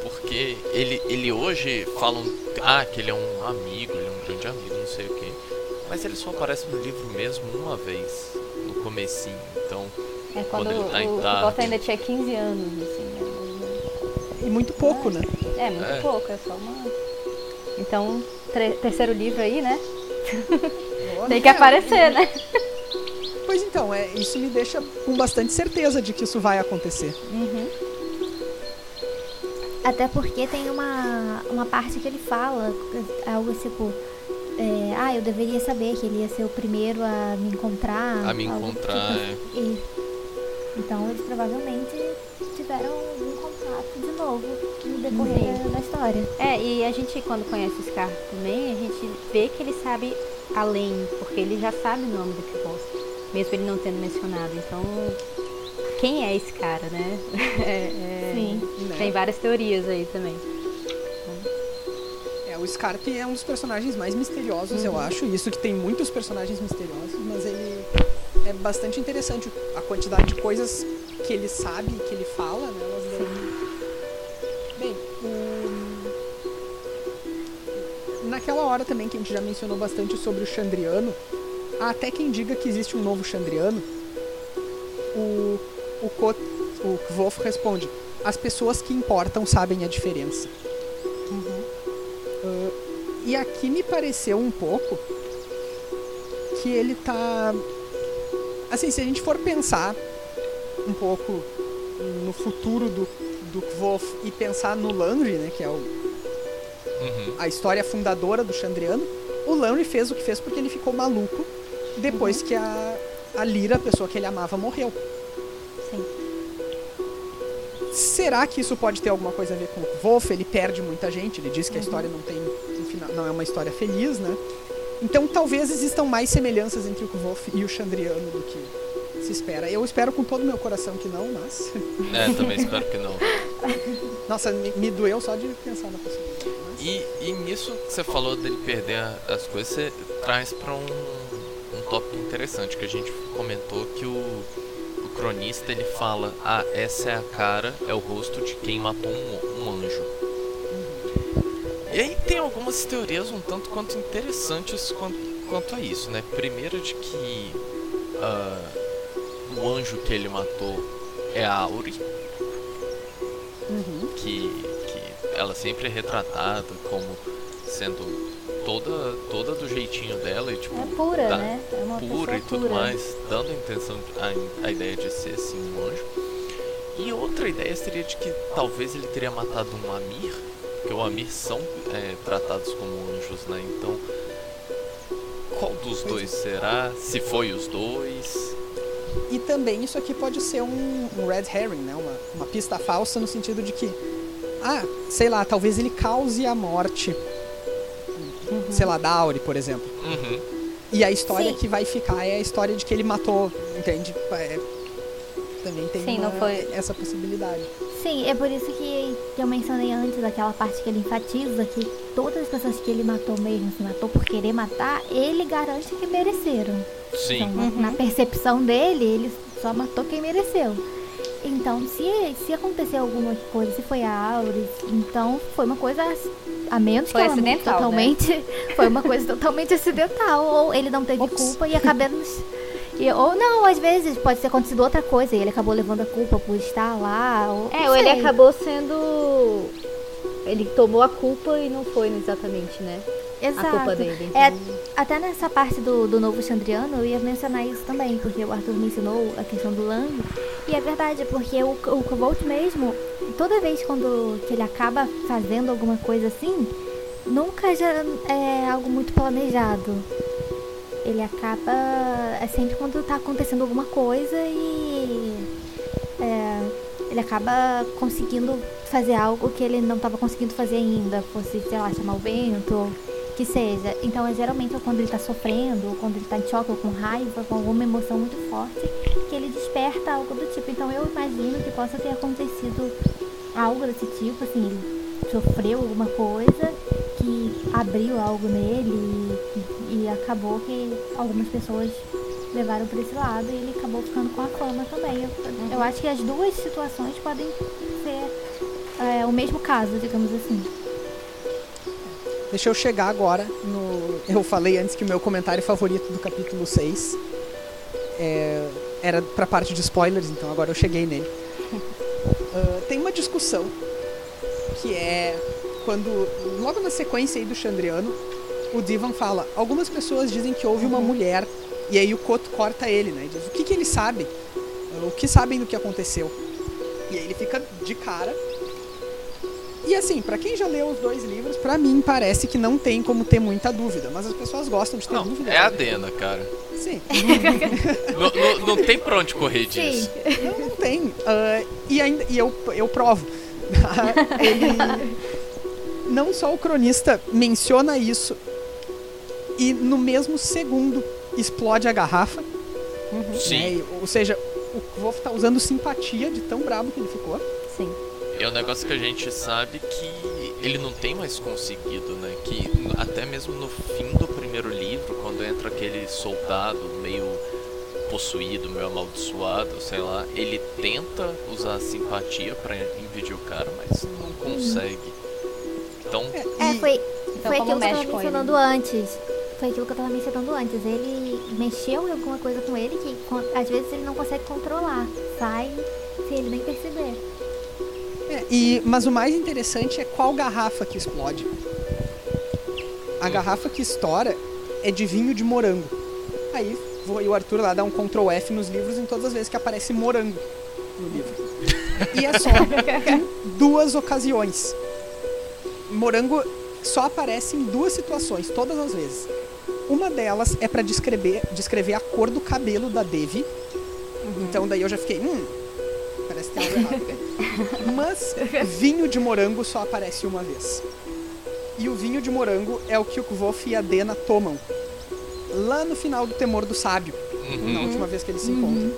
Porque ele, ele hoje falam ah, que ele é um amigo, ele é um grande amigo, não sei o quê. Mas ele só aparece no livro mesmo uma vez, no comecinho. Então, É quando, quando ele tá em o, o tarde. Gota ainda tinha 15 anos, assim, né? E muito pouco, né? É, muito É. pouco, é só uma. Então, terceiro livro aí, né? Tem que É, aparecer, né? Pois então, é, isso me deixa com bastante certeza de que isso vai acontecer. Uhum. Até porque tem uma, uma parte que ele fala, algo tipo. É, ah, eu deveria saber que ele ia ser o primeiro a me encontrar. a me encontrar. é. tipo- e- Então eles provavelmente tiveram um contato de novo no decorrer Sim. da, história. É, e a gente, quando conhece o Scar também, a gente vê que ele sabe além, porque ele já sabe o nome do Kibos, mesmo ele não tendo mencionado. Então, quem é esse cara, né? É, é, Sim. Né? Tem várias teorias aí também. O Scarpe é um dos personagens mais misteriosos, eu acho. e Isso que tem muitos personagens misteriosos, mas ele é bastante interessante a quantidade de coisas que ele sabe, que ele fala, né? Elas daí... Bem, o... naquela hora também que a gente já mencionou bastante sobre o Chandriano, há até quem diga que existe um novo Chandriano. O o Kot, o Kvof responde: as pessoas que importam sabem a diferença. E aqui me pareceu um pouco que ele tá. Assim, se a gente for pensar um pouco no futuro do, do Kvof e pensar no Landry, né, que é o, Uhum. a história fundadora do Chandriano, o Lanry fez o que fez porque ele ficou maluco depois que a, a Lyra, a pessoa que ele amava, morreu. Sim. Será que isso pode ter alguma coisa a ver com o Wolf? Ele perde muita gente, ele diz que a história não tem, não é uma história feliz, né? Então talvez existam mais semelhanças entre o Wolf e o Chandriano do que se espera. Eu espero com todo o meu coração que não, mas É, também espero que não. nossa, me, me doeu só de pensar na possibilidade. mas- E, e nisso que você falou dele perder as coisas, você traz pra um, um tópico interessante que a gente comentou que o, o cronista ele fala, ah, essa é a cara, é o rosto de quem matou um, um anjo. Algumas teorias um tanto quanto interessantes quanto, quanto a isso, né? Primeiro de que ah, o anjo que ele matou é a Auri, Uhum. que, que ela sempre é retratada como sendo toda toda do jeitinho dela e tipo É pura, tá né? É uma pura e tudo pura. mais, dando a intenção a, a ideia de ser assim um anjo. E outra ideia seria de que talvez ele teria matado um Amir, porque o Amir são é, tratados como anjos, né? Então qual dos dois será? Se foi os dois? E também isso aqui pode ser um, um red herring, né? Uma, uma pista falsa no sentido de que, ah, sei lá, talvez ele cause a morte, sei lá, da Auri, por exemplo. Uhum. E a história Sim. que vai ficar é a história de que ele matou, entende? É, também tem Sim, uma- não foi- essa possibilidade. Sim, é por isso que, que eu mencionei antes aquela parte que ele enfatiza que todas as pessoas que ele matou mesmo, se matou por querer matar, ele garante que mereceram. Sim. Então, na- na percepção dele, ele só matou quem mereceu. Então, se, se aconteceu alguma coisa, se foi a Auris, então foi uma coisa a menos Foi que acidental, né? totalmente, foi uma coisa totalmente acidental, ou ele não teve Ops. culpa e acabamos e, ou não, às vezes pode ter acontecido outra coisa e ele acabou levando a culpa por estar lá. Ou, É, ou ele acabou sendo. Ele tomou a culpa e não foi exatamente, né? Exato. A culpa dele. Então... É, até nessa parte do, do novo Chandriano, eu ia mencionar isso também, porque o Arthur mencionou a questão do Lang. E é verdade, porque o, o Kobold mesmo, toda vez quando que ele acaba fazendo alguma coisa assim, nunca já é algo muito planejado. Ele acaba. É sempre quando tá acontecendo alguma coisa e. é, ele acaba conseguindo fazer algo que ele não estava conseguindo fazer ainda, fosse, sei lá, chamar o vento, que seja. Então é geralmente quando ele está sofrendo, ou quando ele está em choque, ou com raiva, com alguma emoção muito forte, que ele desperta algo do tipo. Então eu imagino que possa ter acontecido algo desse tipo, assim, ele sofreu alguma coisa que abriu algo nele e, acabou que algumas pessoas levaram por esse lado e ele acabou ficando com a fama também. Eu, eu acho que as duas situações podem ser é, o mesmo caso, digamos assim. Deixa eu chegar agora no. Eu falei antes que o meu comentário favorito do capítulo 6 é, era pra parte de spoilers, então agora eu cheguei nele. Ah, tem uma discussão que é quando, logo na sequência aí do Chandriano, o Divan fala: algumas pessoas dizem que houve uma mulher, e aí o Koto corta ele, né? E diz: o que, que eles sabem? O que sabem do que aconteceu? E aí ele fica de cara e assim, pra quem já leu os dois livros, pra mim parece que não tem como ter muita dúvida, mas as pessoas gostam de ter Não, dúvida. é a né? Dena, cara. Sim, não, não, não tem pra onde correr disso. não, não tem. Ah, e ainda, e eu, eu provo. Ele, não só o cronista menciona isso, e no mesmo segundo explode a garrafa. Sim. né? E- Ou seja, o Wolf tá usando simpatia de tão brabo que ele ficou. Sim. É um negócio que a gente sabe que ele não tem mais conseguido, né? Que até mesmo no fim do primeiro livro, quando entra aquele soldado meio possuído, meio amaldiçoado, sei lá, ele tenta usar a simpatia pra impedir o cara, mas não consegue. Então, É, foi, Então, foi como aquilo que eu tava mencionando antes. Foi aquilo que eu tava mencionando antes. Ele mexeu em alguma coisa com ele que às vezes ele não consegue controlar. Sai sem ele nem perceber. É, e, mas o mais interessante é qual garrafa que explode. A garrafa que estoura é de vinho de morango. Aí o Arthur lá dá um Ctrl F nos livros em todas as vezes que aparece morango no livro. E é só em duas ocasiões. Morango só aparece em duas situações, todas as vezes. Uma delas é pra descrever, descrever a cor do cabelo da Devi. Então daí eu já fiquei, hum, parece que tem algo errado. Mas vinho de morango só aparece uma vez. E o vinho de morango é o que o Kvof e a Dena tomam. Lá no final do Temor do Sábio, na última vez que eles se encontram.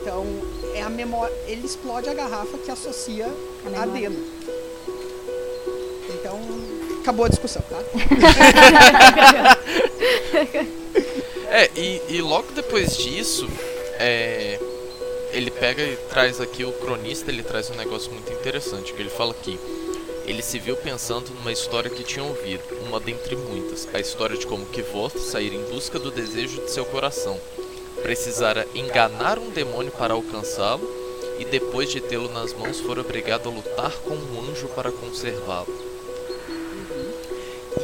Então, é a memória. Ele explode a garrafa que associa A a. Dena. Acabou a discussão, tá? É, e, e logo depois disso, é, ele pega e traz aqui o cronista, ele traz um negócio muito interessante, que ele fala que ele se viu pensando numa história que tinha ouvido, uma dentre muitas, a história de como Kvoth sair em busca do desejo de seu coração. Precisara enganar um demônio para alcançá-lo e depois de tê-lo nas mãos for obrigado a lutar com um anjo para conservá-lo.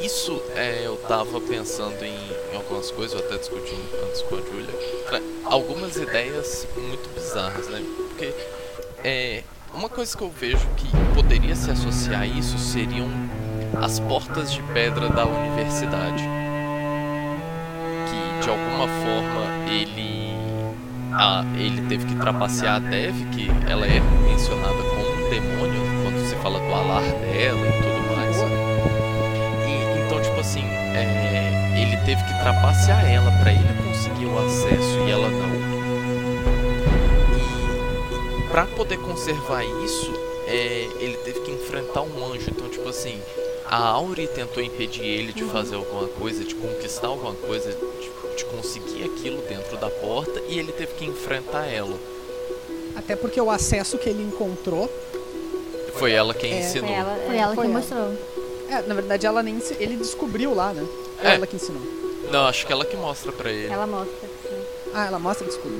Isso é, eu tava pensando em, em algumas coisas, eu até discuti antes com a Julia. Algumas ideias muito bizarras, né? Porque é, uma coisa que eu vejo que poderia se associar a isso seriam as portas de pedra da universidade. Que de alguma forma ele. Ah, ele teve que trapacear a Dev, que ela é mencionada como um demônio quando se fala do alar dela e tudo teve que trapacear ela pra ele conseguir o acesso e ela não. E, pra poder conservar isso, é, ele teve que enfrentar um anjo. Então, tipo assim, a Auri tentou impedir ele de fazer alguma coisa, de conquistar alguma coisa, de, de conseguir aquilo dentro da porta, e ele teve que enfrentar ela. Até porque o acesso que ele encontrou. Foi ela quem É, ensinou. Foi ela, Foi é, ela foi que ela. mostrou. É, na verdade, ela nem. Ele descobriu lá, né? Ou É. ela que ensinou? Não, acho que ela que mostra pra ele. ela mostra. sim. Ah, ela mostra, desculpa.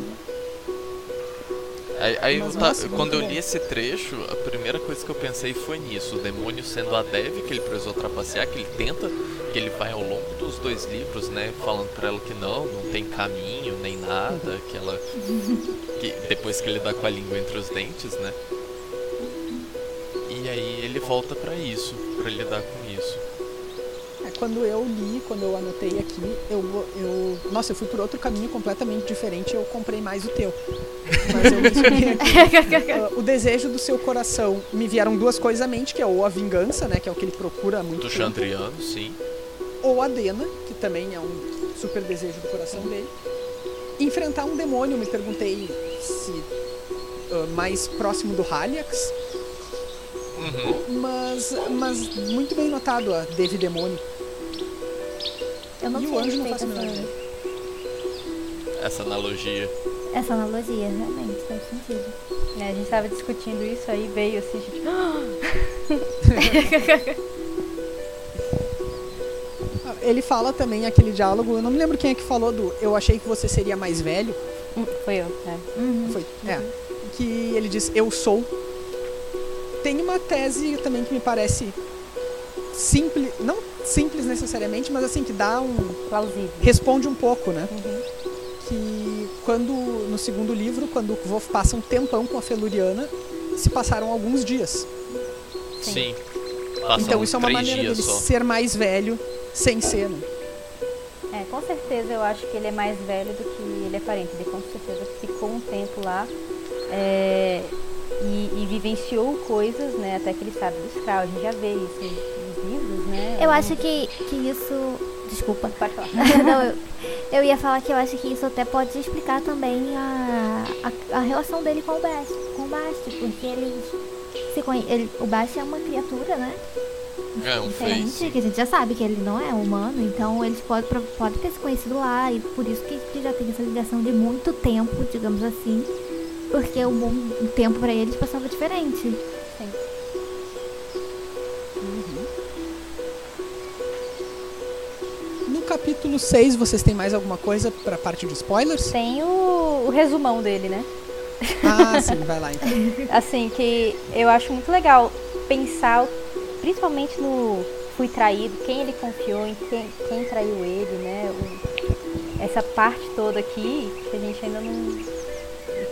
Aí, aí Mas, eu ta- nossa, quando eu li esse trecho, a primeira coisa que eu pensei foi nisso. O demônio sendo a Dev, que ele precisou trapacear, que ele tenta, que ele vai ao longo dos dois livros, né, falando pra ela que não, não tem caminho, nem nada, que ela... que depois que ele dá com a língua entre os dentes, né. E aí ele volta pra isso, pra lidar com isso. Quando eu li, quando eu anotei aqui, eu, eu. Nossa, eu fui por outro caminho completamente diferente eu comprei mais o teu. Mas eu aqui. ah, o desejo do seu coração. Me vieram duas coisas à mente, que é ou a vingança, né? Que é o que ele procura muito Do. Chandriano, sim. Ou a Dena, que também é um super desejo do coração dele. Enfrentar um demônio, me perguntei se ah, mais próximo do Haliax, Uhum. mas, mas muito bem notado a Devi Demônio. Eu não E o tinha anjo não essa, ideia. Essa analogia. essa analogia, realmente, faz sentido. É, a gente tava discutindo isso aí, veio assim, gente. Ele fala também aquele diálogo, eu não me lembro quem é que falou do eu achei que você seria mais velho. Hum, Foi eu, é. Foi, é. Que ele diz eu sou. Tem uma tese também que me parece simples, não simples necessariamente, mas assim que dá um Plausível. responde um pouco, né? Uhum. Que quando no segundo livro, quando o Kvof passa um tempão com a Feluriana, se passaram alguns dias. Sim. Sim. Então isso é uma maneira dele só. ser mais velho sem ser, né? É, com certeza eu acho que ele é mais velho do que ele é parente. Ele com certeza ficou um tempo lá é, vivenciou coisas, né? Até que ele sabe dos Skrull. A gente já vê isso nos livros, né? Eu acho que, que isso. Desculpa. Pode falar. Não, eu, eu ia falar que eu acho que isso até pode explicar também a, a, a relação dele com o Bast, com o Bast porque eles se conhe- ele, o Bast é uma criatura, né? É um Diferente, face. que a gente já sabe que ele não é humano, então eles podem pode ter se conhecido lá e por isso que, que já tem essa ligação de muito tempo, digamos assim, porque o, bom- tempo pra eles passava diferente. No capítulo 6, vocês têm mais alguma coisa pra parte de spoilers? Tem o, o resumão dele, né? Ah, sim, vai lá então. Assim, que eu acho muito legal pensar, principalmente no fui traído, quem ele confiou, em quem, quem traiu ele, né? O- essa parte toda aqui que a gente ainda não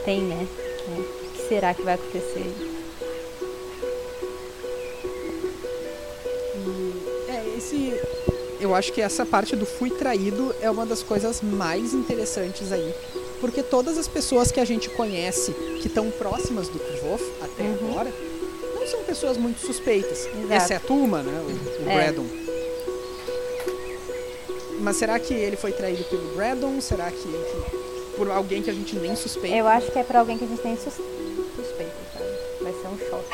tem, né? É, O que será que vai acontecer? É, esse. Eu acho que essa parte do fui traído é uma das coisas mais interessantes aí. Porque todas as pessoas que a gente conhece que estão próximas do Kvof até Uhum. agora não são pessoas muito suspeitas. Exato. Exceto uma, né? O, o É. Braddon. Mas será que ele foi traído pelo Braddon? Será que, que por alguém que a gente nem suspeita? Eu acho que é pra alguém que a gente tem sus suspeita, sabe? Vai ser um choque.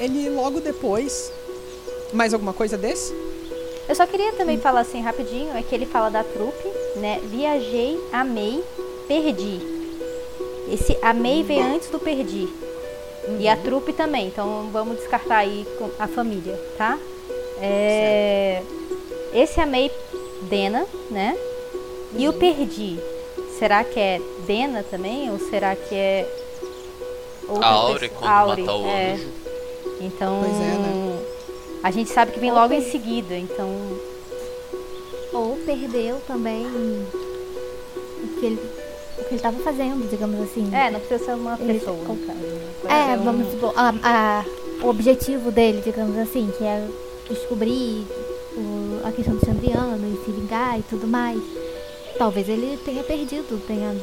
Ele logo depois. Mais alguma coisa desse? Eu só queria também falar assim rapidinho, é que ele fala da trupe, né? Viajei, amei, perdi. Esse amei vem antes do perdi. E a trupe também, então vamos descartar aí a família, tá? É, Esse amei Dena, né? E o perdi. Será que é Dena também? Ou será que é. outra A Aure, quando Aure, matar o é. anjo. Então. Pois é, né? A gente sabe que vem logo em seguida, então. Ou perdeu também o que ele, o que ele tava fazendo, digamos assim. É, não precisa ser uma Ele- pessoa, caso. né? É, um- vamos supor, a- a- o objetivo dele, digamos assim, que é descobrir a questão do Chandriano e se vingar e tudo mais. Talvez ele tenha perdido, tenha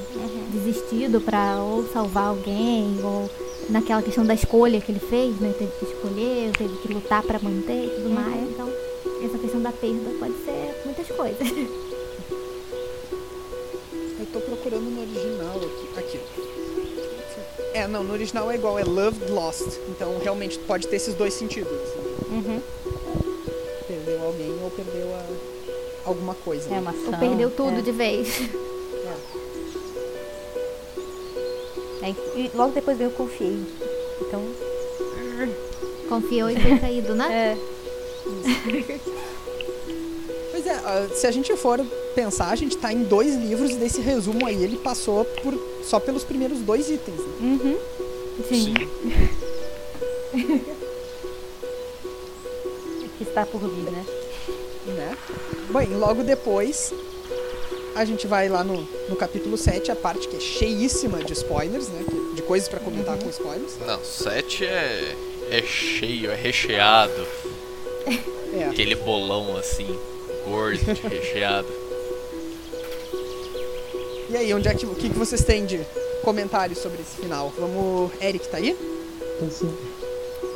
desistido pra ou salvar alguém, ou naquela questão da escolha que ele fez, né? Teve que escolher, teve que lutar pra manter e tudo mais. Então, essa questão da perda pode ser muitas coisas. Eu tô procurando no original aqui. Aqui. É, não, no original é igual, é loved, lost. Então realmente pode ter esses dois sentidos. assim. Uhum. Alguém ou perdeu a- alguma coisa. É uma ação. ou perdeu tudo é. de vez. É, e logo depois veio eu confiei. Então, Confiou e foi caído, né? é. Pois é, ah, se a gente for pensar, a gente tá em dois livros e desse resumo aí ele passou por, só pelos primeiros dois itens. né? Uhum. Sim. Que está por vir, né? Né? Bem, logo depois a gente vai lá no, no capítulo 7, a parte que é cheíssima de spoilers, né? De coisas pra comentar com spoilers. Não, 7 é, é cheio, é recheado. É. Aquele bolão assim, gordo, recheado. E aí, onde é que, o que, que vocês têm de comentários sobre esse final? Vamos. Eric, tá aí? Então, assim,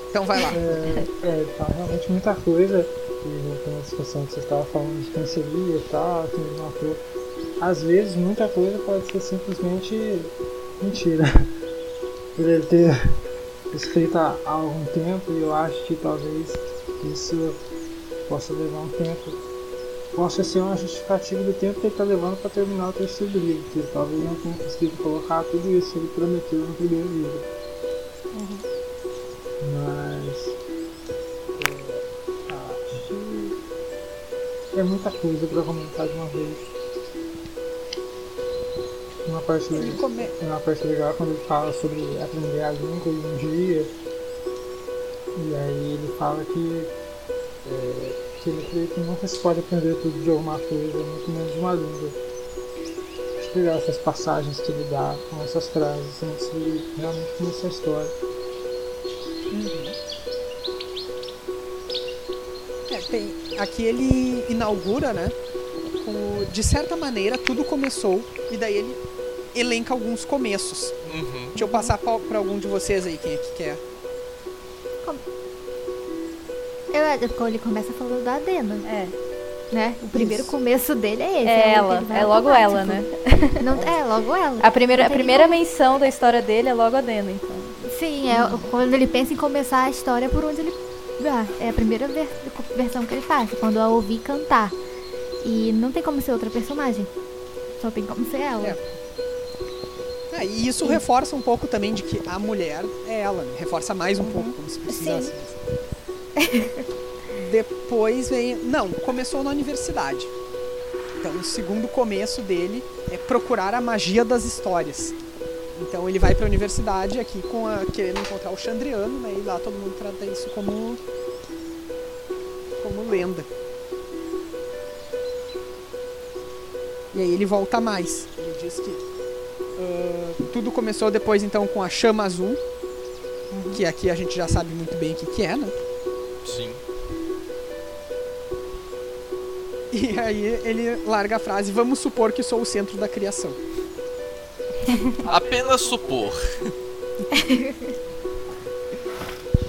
Então vai lá. é, é, tá realmente muita coisa. E voltando à discussão que você estava falando de quem e tal, quem ele matou. Às vezes, muita coisa pode ser simplesmente mentira. Por ele ter escrito há algum tempo, e eu acho que talvez isso possa levar um tempo. Possa ser uma justificativa do tempo que ele está levando para terminar o terceiro livro, que talvez não tenha conseguido colocar tudo isso que ele prometeu no primeiro livro. Muita coisa para comentar de uma vez. Uma parte, come... uma parte legal é quando ele fala sobre aprender a língua em um dia. E aí ele fala que, é, que ele crê que nunca se pode aprender tudo de alguma coisa, muito menos de uma língua. Acho legal essas passagens que ele dá com essas frases antes de realmente começar a história. Aqui ele inaugura, né? com- De certa maneira, tudo começou. E daí ele elenca alguns começos. Uhum. Deixa eu passar pra, pra algum de vocês aí, quem é que quer. Eu, é, quando ele começa falando da Adena, É. né? O primeiro Isso. começo dele é esse. É o que ela, é logo automático. ela, né? Não, é, logo ela. A primeira, a primeira nenhum- menção da história dele é logo a Dena, então. Sim, é quando ele pensa em começar a história por onde ele. Ah, é a primeira ver- versão que ele faz, quando eu ouvi cantar. E não tem como ser outra personagem. Só tem como ser ela. É. Ah, e isso reforça um pouco também de que a mulher é ela, né? reforça mais um pouco, como se precisasse. Depois vem. Não, começou na universidade. Então o segundo começo dele é procurar a magia das histórias. Então ele vai para a universidade aqui com a, querendo encontrar o Chandriano, né? E lá todo mundo trata isso como lenda. E aí ele volta mais. Ele diz que ah, tudo começou depois então com a chama azul, que aqui a gente já sabe muito bem o que, que é, né? Sim. E aí ele larga a frase: Vamos supor que sou o centro da criação. Apenas supor.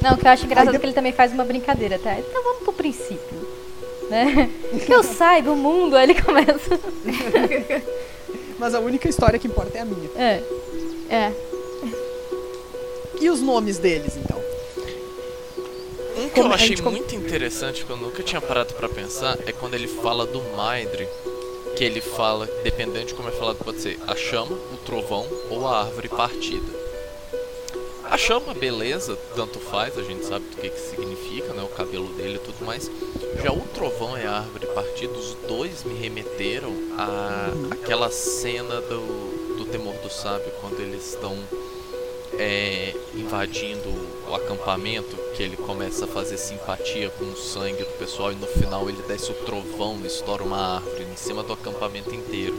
Não, o que eu acho engraçado é que ele também faz uma brincadeira, tá? Então vamos pro princípio. Né? Que eu saiba o mundo, aí ele começa. Mas a única história que importa é a minha. É. É. E os nomes deles, então? Um que Como eu achei gente muito interessante, que eu nunca tinha parado pra pensar, é quando ele fala do Maedre, que ele fala, dependendo de como é falado, pode ser a chama, o trovão ou a árvore partida. A chama, beleza, tanto faz, a gente sabe do que, que significa, né? O cabelo dele e tudo mais. Já o trovão e a árvore partida, os dois me remeteram a aquela cena do, do temor do sábio, quando eles estão é, invadindo o acampamento, que ele começa a fazer simpatia com o sangue do pessoal e no final ele desce o trovão e estoura uma árvore em cima do acampamento inteiro.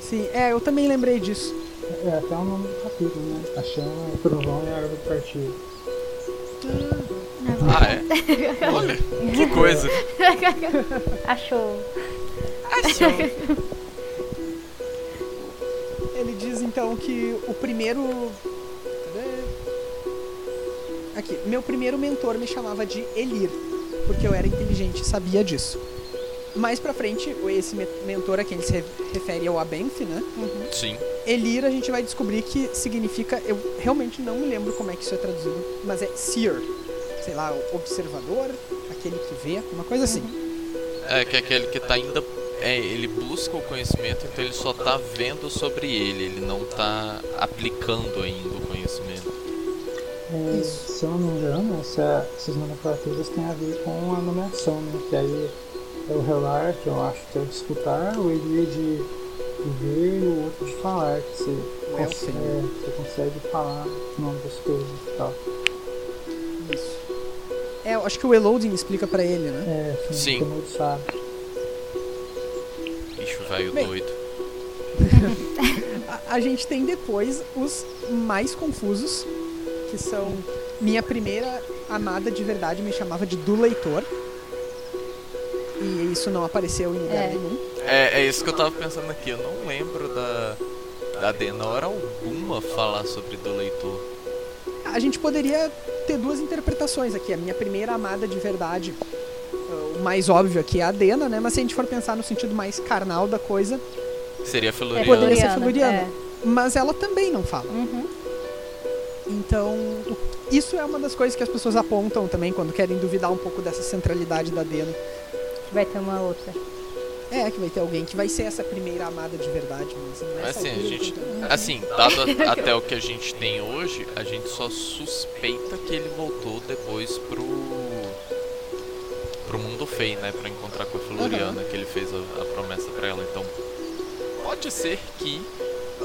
Sim, é, eu também lembrei disso. É até o nome do capítulo, né? A chama, o trovão e a árvore partida. Ah, é? Olha, que coisa. Achou. Ele diz então que o primeiro. Cadê? Aqui, meu primeiro mentor me chamava de Elir, porque eu era inteligente e sabia disso. Mais pra frente, esse me- mentor a quem ele se re- refere é o Abenf, né? Sim. Elir a gente vai descobrir que significa. Eu realmente não me lembro como é que isso é traduzido, mas é seer. Sei lá, o observador, aquele que vê, uma coisa assim. É que é aquele que tá ainda. É, ele busca o conhecimento, então ele só tá vendo sobre ele, ele não tá aplicando ainda o conhecimento. É, se eu não me engano, essa, essas nomenclaturas têm a ver com a nomeação, né? Que aí o relar, que eu acho que é o de escutar, o Elia de, de ver e o outro de falar, que você, O cons- Elfen. é, você consegue falar o nome das coisas e tal. Isso. É, eu acho que o Eloding explica pra ele, né? É, assim, Sim. todo mundo sabe. Bicho velho Bem. doido. A, a gente tem depois os mais confusos, que são minha primeira amada de verdade me chamava de do leitor. E isso não apareceu em lugar É. nenhum. É, é isso que eu tava pensando aqui, eu não lembro da. Da Dena hora alguma falar sobre do leitor. A gente poderia ter duas interpretações aqui. A minha primeira amada de verdade, o mais óbvio aqui é a Dena, né? Mas se a gente for pensar no sentido mais carnal da coisa, Seria É Feluriana. Poderia ser Feluriana, Feluriana. mas ela também não fala. é. Uhum. Então, isso é uma das coisas que as pessoas apontam também quando querem duvidar um pouco dessa centralidade da Dena. Vai ter uma outra. É, que vai ter alguém que vai ser essa primeira amada de verdade, mas não é Assim, a gente. Assim, dado a- até o que a gente tem hoje, a gente só suspeita que ele voltou depois pro. pro mundo feio, né? Pra encontrar com a Floriana, que ele fez a, a promessa pra ela. Então, pode ser que.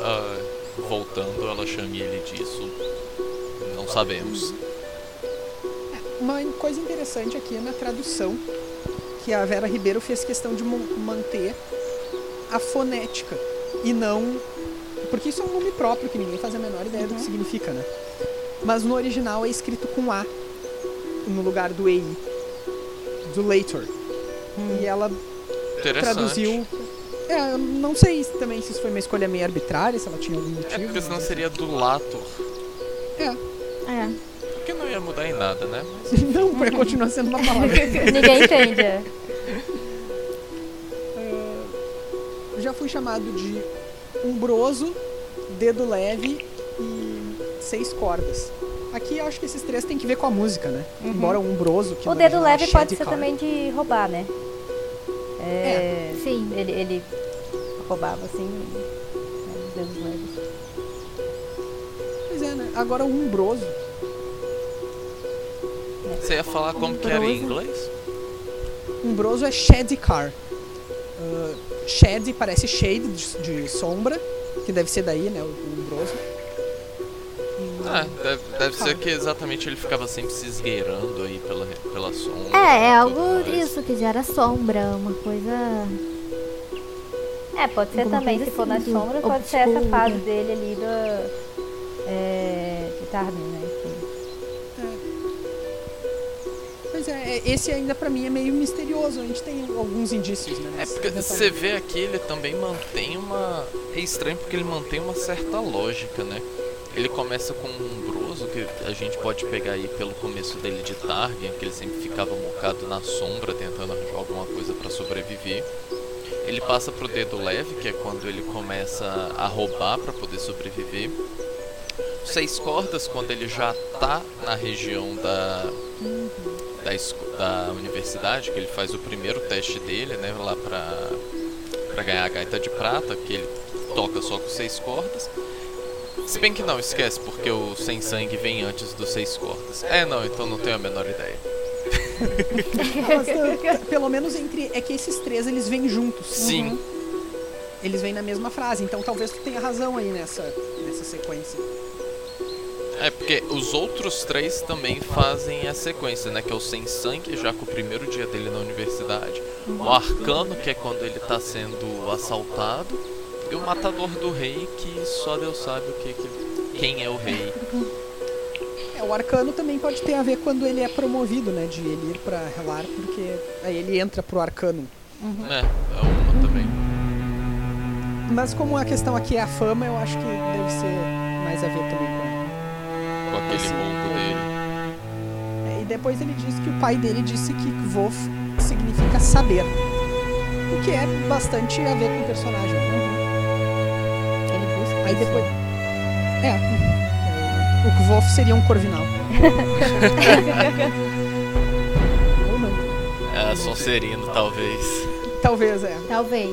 ah, voltando, ela chame ele disso. Não sabemos. Uma coisa interessante aqui é na tradução, que a Vera Ribeiro fez questão de manter a fonética e não. Porque isso é um nome próprio que ninguém faz a menor ideia do que significa, né? Mas no original é escrito com A no lugar do EI, do Leitor. E ela traduziu. É, eu não sei se- também se isso foi uma escolha meio arbitrária, se ela tinha algum motivo. É porque senão seria do Lator. Nada, né? Não, porque continua sendo uma palavra. Ninguém entende. é. já fui chamado de umbroso, dedo leve e seis cordas. Aqui eu acho que esses três tem que ver com a música, né? Embora o umbroso, que O dedo é leve pode ser Car. também de roubar, né? É, Sim. Ele, ele roubava assim, né, os dedos leves. Pois é, né? Agora o umbroso. Você ia falar como que era em inglês? Umbroso é Shady Car. Uh, shady parece shade de, de sombra, que deve ser daí, né? O, o umbroso. E- Ah, deve, deve ser que exatamente ele ficava sempre se esgueirando aí pela, pela sombra. É, é algo mais. isso que gera sombra, uma coisa. É, pode ser Alguma também, se for nas assim, sombras, pode ser essa fase dele ali do, é, Tarmin, né? Esse ainda pra mim é meio misterioso. A gente tem alguns indícios, né? É porque você vê aqui, ele também mantém uma. É estranho porque ele mantém uma certa lógica, né? Ele começa com um umbroso, que a gente pode pegar aí pelo começo dele de Targaryen, que ele sempre ficava mocado na sombra tentando arranjar alguma coisa pra sobreviver. Ele passa pro dedo leve, que é quando ele começa a roubar pra poder sobreviver. Seis cordas, quando ele já tá na região da, da, da universidade, que ele faz o primeiro teste dele, né, lá pra, pra ganhar a gaita de prata, que ele toca só com seis cordas. Se bem que não, esquece, porque o sem sangue vem antes dos seis cordas. É, não, então não tenho a menor ideia. Pelo menos entre. É que esses três eles vêm juntos. Sim, Eles vêm na mesma frase. Então talvez tu tenha razão aí nessa, nessa sequência. É porque os outros três também fazem a sequência, né? Que é o sem sangue, já com o primeiro dia dele na universidade. O arcano, que é quando ele tá sendo assaltado. E o matador do rei, que só Deus sabe o que, que quem é o rei. É, o arcano também pode ter a ver quando ele é promovido, né? De ele ir pra relar, porque aí ele entra pro arcano. É, é uma também. Mas como a questão aqui é a fama, eu acho que deve ser mais a ver também com. Com aquele Sim. ronco dele. É, e depois ele diz que o pai dele disse que Vof significa saber. O que é bastante a ver com o personagem. Ele busca. Aí depois. É. O Kvof seria um corvinal. Ou não. É, Sonserino, talvez. Talvez, é. Talvez.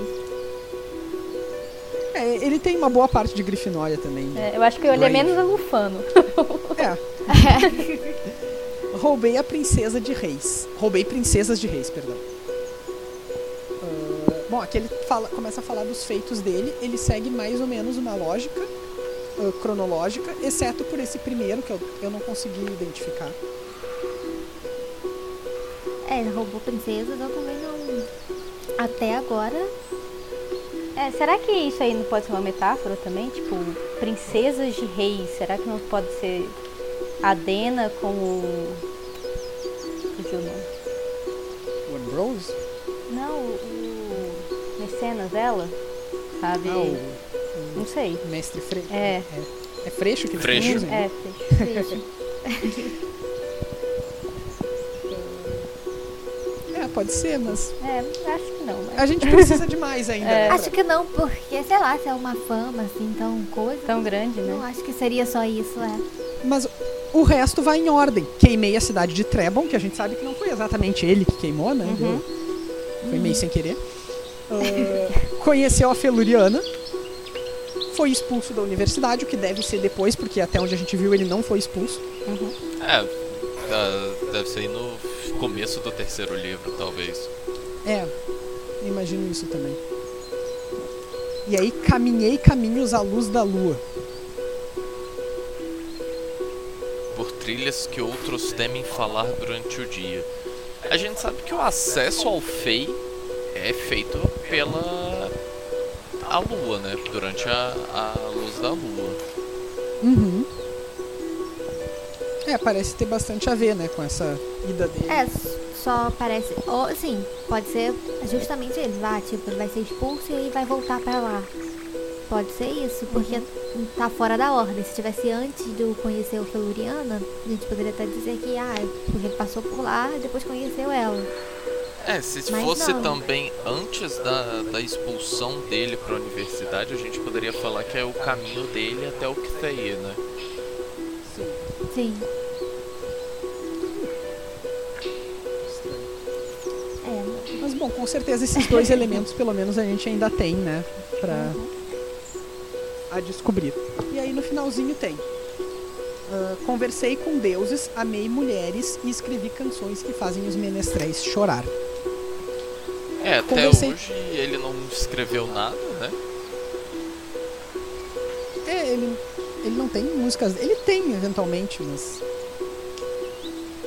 é. Ele tem uma boa parte de Grifinória também. né? É, eu acho que ele é menos a Lufano. É. Roubei a princesa de reis. Roubei princesas de reis, perdão. Ah, bom, aqui ele fala- começa a falar dos feitos dele. Ele segue mais ou menos uma lógica ah, cronológica, exceto por esse primeiro que eu, eu não consegui identificar. É, ele roubou princesas, eu também não. Até agora. É, será que isso aí não pode ser uma metáfora também? Tipo, princesas de reis. Será que não pode ser Adena com o. Fugiu o nome. O Ambrose? Não, o Mecenas dela? Sabe? Ah, o, Não sei. mestre Freixo. É. É Freixo que eles Freixo. usam? É, fecho. É, pode ser, mas É, acho que não. Mas a gente precisa de mais ainda. É. né, Acho que não, porque, sei lá, se é uma fama, assim, tão coisa. tão grande, Não né? acho que seria só isso, é. Mas o resto vai em ordem. Queimei a cidade de Trebon, que a gente sabe que não foi exatamente ele que queimou, né? Uhum. Foi meio sem querer. Ah, conheceu a Feluriana. Foi expulso da universidade, o que deve ser depois, porque até onde a gente viu ele não foi expulso. É, ah, deve ser aí no começo do terceiro livro, talvez. É, imagino isso também. E aí caminhei caminhos à luz da lua. Trilhas que outros temem falar durante o dia. A gente sabe que o acesso ao Fei é feito pela a lua, né? Durante a, a luz da lua. Uhum. É, parece ter bastante a ver, né, com essa ida dele. É, só parece. Ou, assim, pode ser justamente ele. Vai, tipo, ele vai ser expulso e aí vai voltar pra lá. Pode ser isso, porque tá fora da ordem. Se tivesse antes de eu conhecer o Feluriana, a gente poderia até dizer que, ah, porque ele passou por lá e depois conheceu ela. É, se Mas fosse não. também antes da, da expulsão dele pra universidade, a gente poderia falar que é o caminho dele até o Ktheia, né? Sim. É, Mas bom, com certeza esses dois elementos, pelo menos, a gente ainda tem, né? Pra a descobrir. E aí no finalzinho tem. ah, conversei com deuses, amei mulheres e escrevi canções que fazem os menestréis chorar. É, até Conversei- hoje ele não escreveu nada, né? É, ele, ele não tem músicas. Ele tem, eventualmente, mas.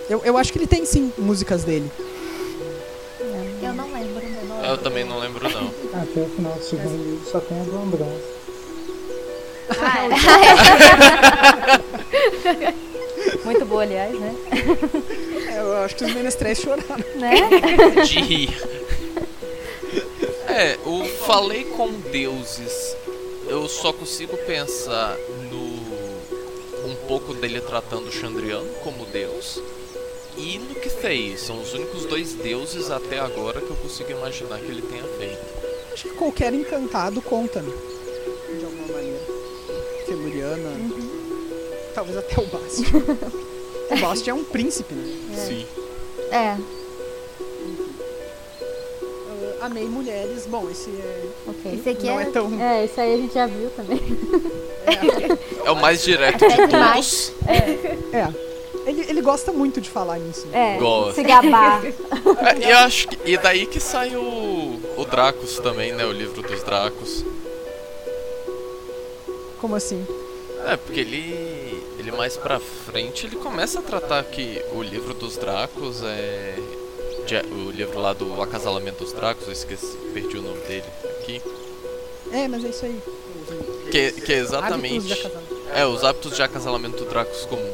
Eu, eu acho que ele tem sim músicas dele. eu não lembro. Eu também não lembro não. Até o final do segundo livro só tem a Ambrose. Ah, é. Muito boa, aliás, né? É, eu acho que os menestréis choraram. né? de rir. É, o falei com deuses. Eu só consigo pensar no um pouco dele tratando o Chandriano como deus e no Kithei. São os únicos dois deuses até agora que eu consigo imaginar que ele tenha feito. Acho que qualquer encantado conta, né? Talvez até o Bast. o Bast é um príncipe, né? Sim. É, amei mulheres. Bom, esse é. Ok. esse aqui não é é. tão. É, isso aí a gente já viu também. É o mais direto de todos. É. Ele, ele gosta muito de falar nisso. né? É, Gosto. se gabar. É, e eu acho que, e daí que sai o o Dracos também, né, o livro dos Dracos. Como assim? É, porque ele ele mais pra frente, ele começa a tratar que o livro dos Dracos é o livro lá do Acasalamento dos Dracos, eu esqueci, perdi o nome dele aqui. É, mas é isso aí. Que, que é exatamente. É, os hábitos de acasalamento do Dracos comum.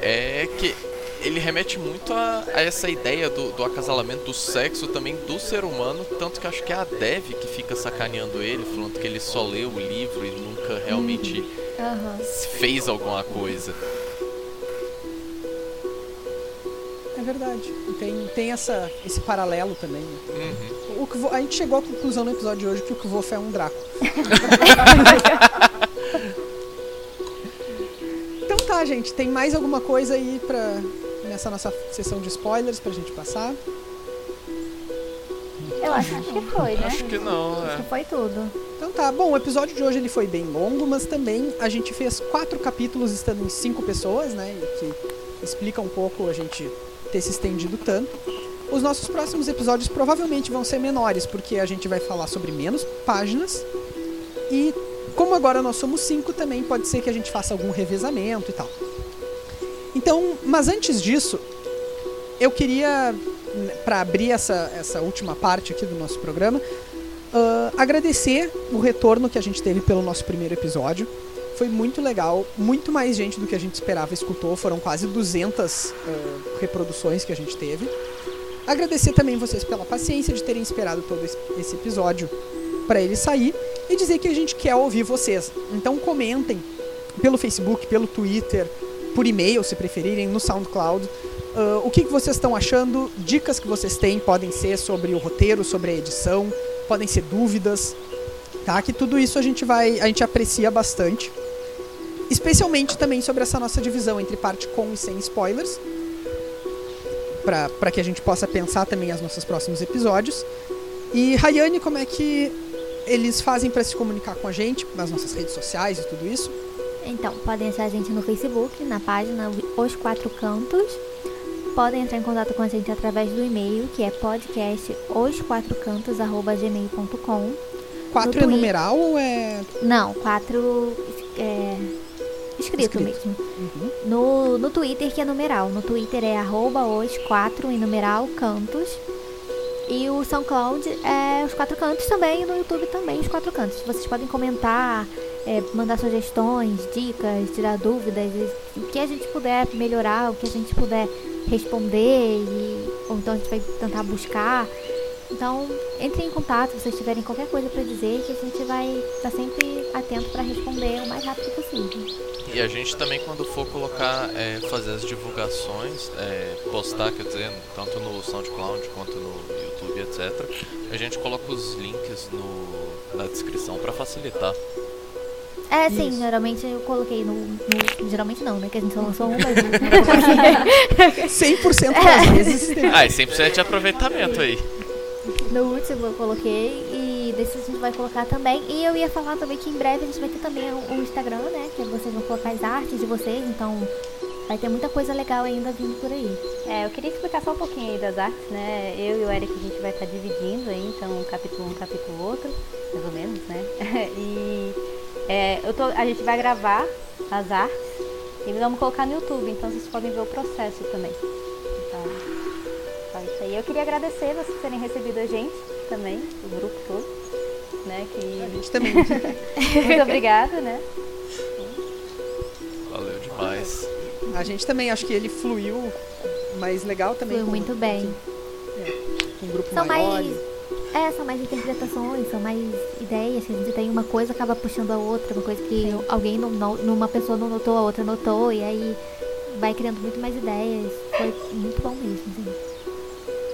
É que ele remete muito a, a essa ideia do, do acasalamento do sexo também do ser humano, tanto que acho que é a Dev que fica sacaneando ele, falando que ele só leu o livro e nunca realmente Aham. fez alguma coisa. É verdade. Tem, tem essa, esse paralelo também. né? Uhum. O Kvo- a gente chegou à conclusão no episódio de hoje que o Kvof é um Draco. então tá, gente. Tem mais alguma coisa aí pra, nessa nossa sessão de spoilers pra gente passar? Eu acho Acho que foi, né? Acho que não, que é. foi tudo. Então tá, bom, o episódio de hoje ele foi bem longo, mas também a gente fez quatro capítulos estando em cinco pessoas, né? Que explica um pouco a gente ter se estendido tanto. Os nossos próximos episódios provavelmente vão ser menores, porque a gente vai falar sobre menos páginas. E como agora nós somos cinco, também pode ser que a gente faça algum revezamento e tal. Então, mas antes disso, eu queria, para abrir essa, essa última parte aqui do nosso programa, ah, agradecer o retorno que a gente teve pelo nosso primeiro episódio. Foi muito legal, muito mais gente do que a gente esperava escutou, foram quase 200 ah, reproduções que a gente teve. Agradecer também vocês pela paciência de terem esperado todo esse- episódio para ele sair e dizer que a gente quer ouvir vocês. Então comentem pelo Facebook, pelo Twitter, por e-mail, se preferirem, no SoundCloud. Ah, o que, que vocês estão achando? Dicas que vocês têm podem ser sobre o roteiro, sobre a edição, podem ser dúvidas, tá? Que tudo isso a gente vai, a gente aprecia bastante. Especialmente também sobre essa nossa divisão entre parte com e sem spoilers. Para que a gente possa pensar também os nossos próximos episódios. E Rayane, como é que eles fazem para se comunicar com a gente, nas nossas redes sociais e tudo isso? Então, podem achar a gente no Facebook, na página Os Quatro Cantos. Podem entrar em contato com a gente através do e-mail, que é podcastosquatrocantos.gmail.com. Quatro é numeral ou é. Não, quatro é, escrito, Escrito. mesmo. Uhum. No, no Twitter, que é numeral. No Twitter é arroba os quatro em numeral cantos. E o SoundCloud é os quatro cantos também. E no YouTube também os quatro cantos. Vocês podem comentar, é, mandar sugestões, dicas, tirar dúvidas. O que a gente puder melhorar, o que a gente puder responder. E, ou então a gente vai tentar buscar. Então, entrem em contato se vocês tiverem qualquer coisa para dizer, que a gente vai estar sempre atento para responder o mais rápido possível. E a gente também, quando for colocar, é, fazer as divulgações, é, postar, quer dizer, tanto no SoundCloud quanto no YouTube, etc., a gente coloca os links no, na descrição pra facilitar. É, sim, Isso. geralmente eu coloquei no, no- Geralmente não, né? Que a gente só lançou um, mas eu coloquei 100% das vezes. Ah, e 100% de aproveitamento aí. no último eu coloquei e desse a gente vai colocar também. E eu ia falar também que em breve a gente vai ter também o, o Instagram, né? Que vocês vão colocar as artes de vocês, então vai ter muita coisa legal ainda vindo por aí. É, eu queria explicar só um pouquinho aí das artes, né? Eu e o Eric a gente vai estar dividindo aí, então um capítulo um, capítulo outro, mais ou menos, né? e é, eu tô, a gente vai gravar as artes e vamos colocar no YouTube, então vocês podem ver o processo também. Então, só isso aí. Eu queria agradecer vocês terem recebido a gente também, o grupo todo, né? A Que gente também. muito obrigada, né? Valeu demais. A gente também acho que ele fluiu mais legal também. Foi com- muito bem. Com um grupo São maior. mais. É, são mais interpretações, são mais ideias, que a gente tem uma coisa acaba puxando a outra, uma coisa que alguém não, não, numa pessoa não notou, a outra notou, e aí vai criando muito mais ideias. Foi muito bom mesmo, assim.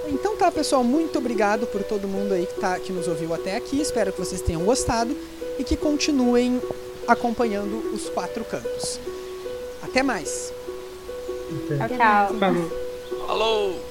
Então tá, pessoal, muito obrigado por todo mundo aí que, tá, que nos ouviu até aqui. Espero que vocês tenham gostado e que continuem acompanhando os quatro cantos. Até mais! Até. Tchau, tchau. Falou. Falou!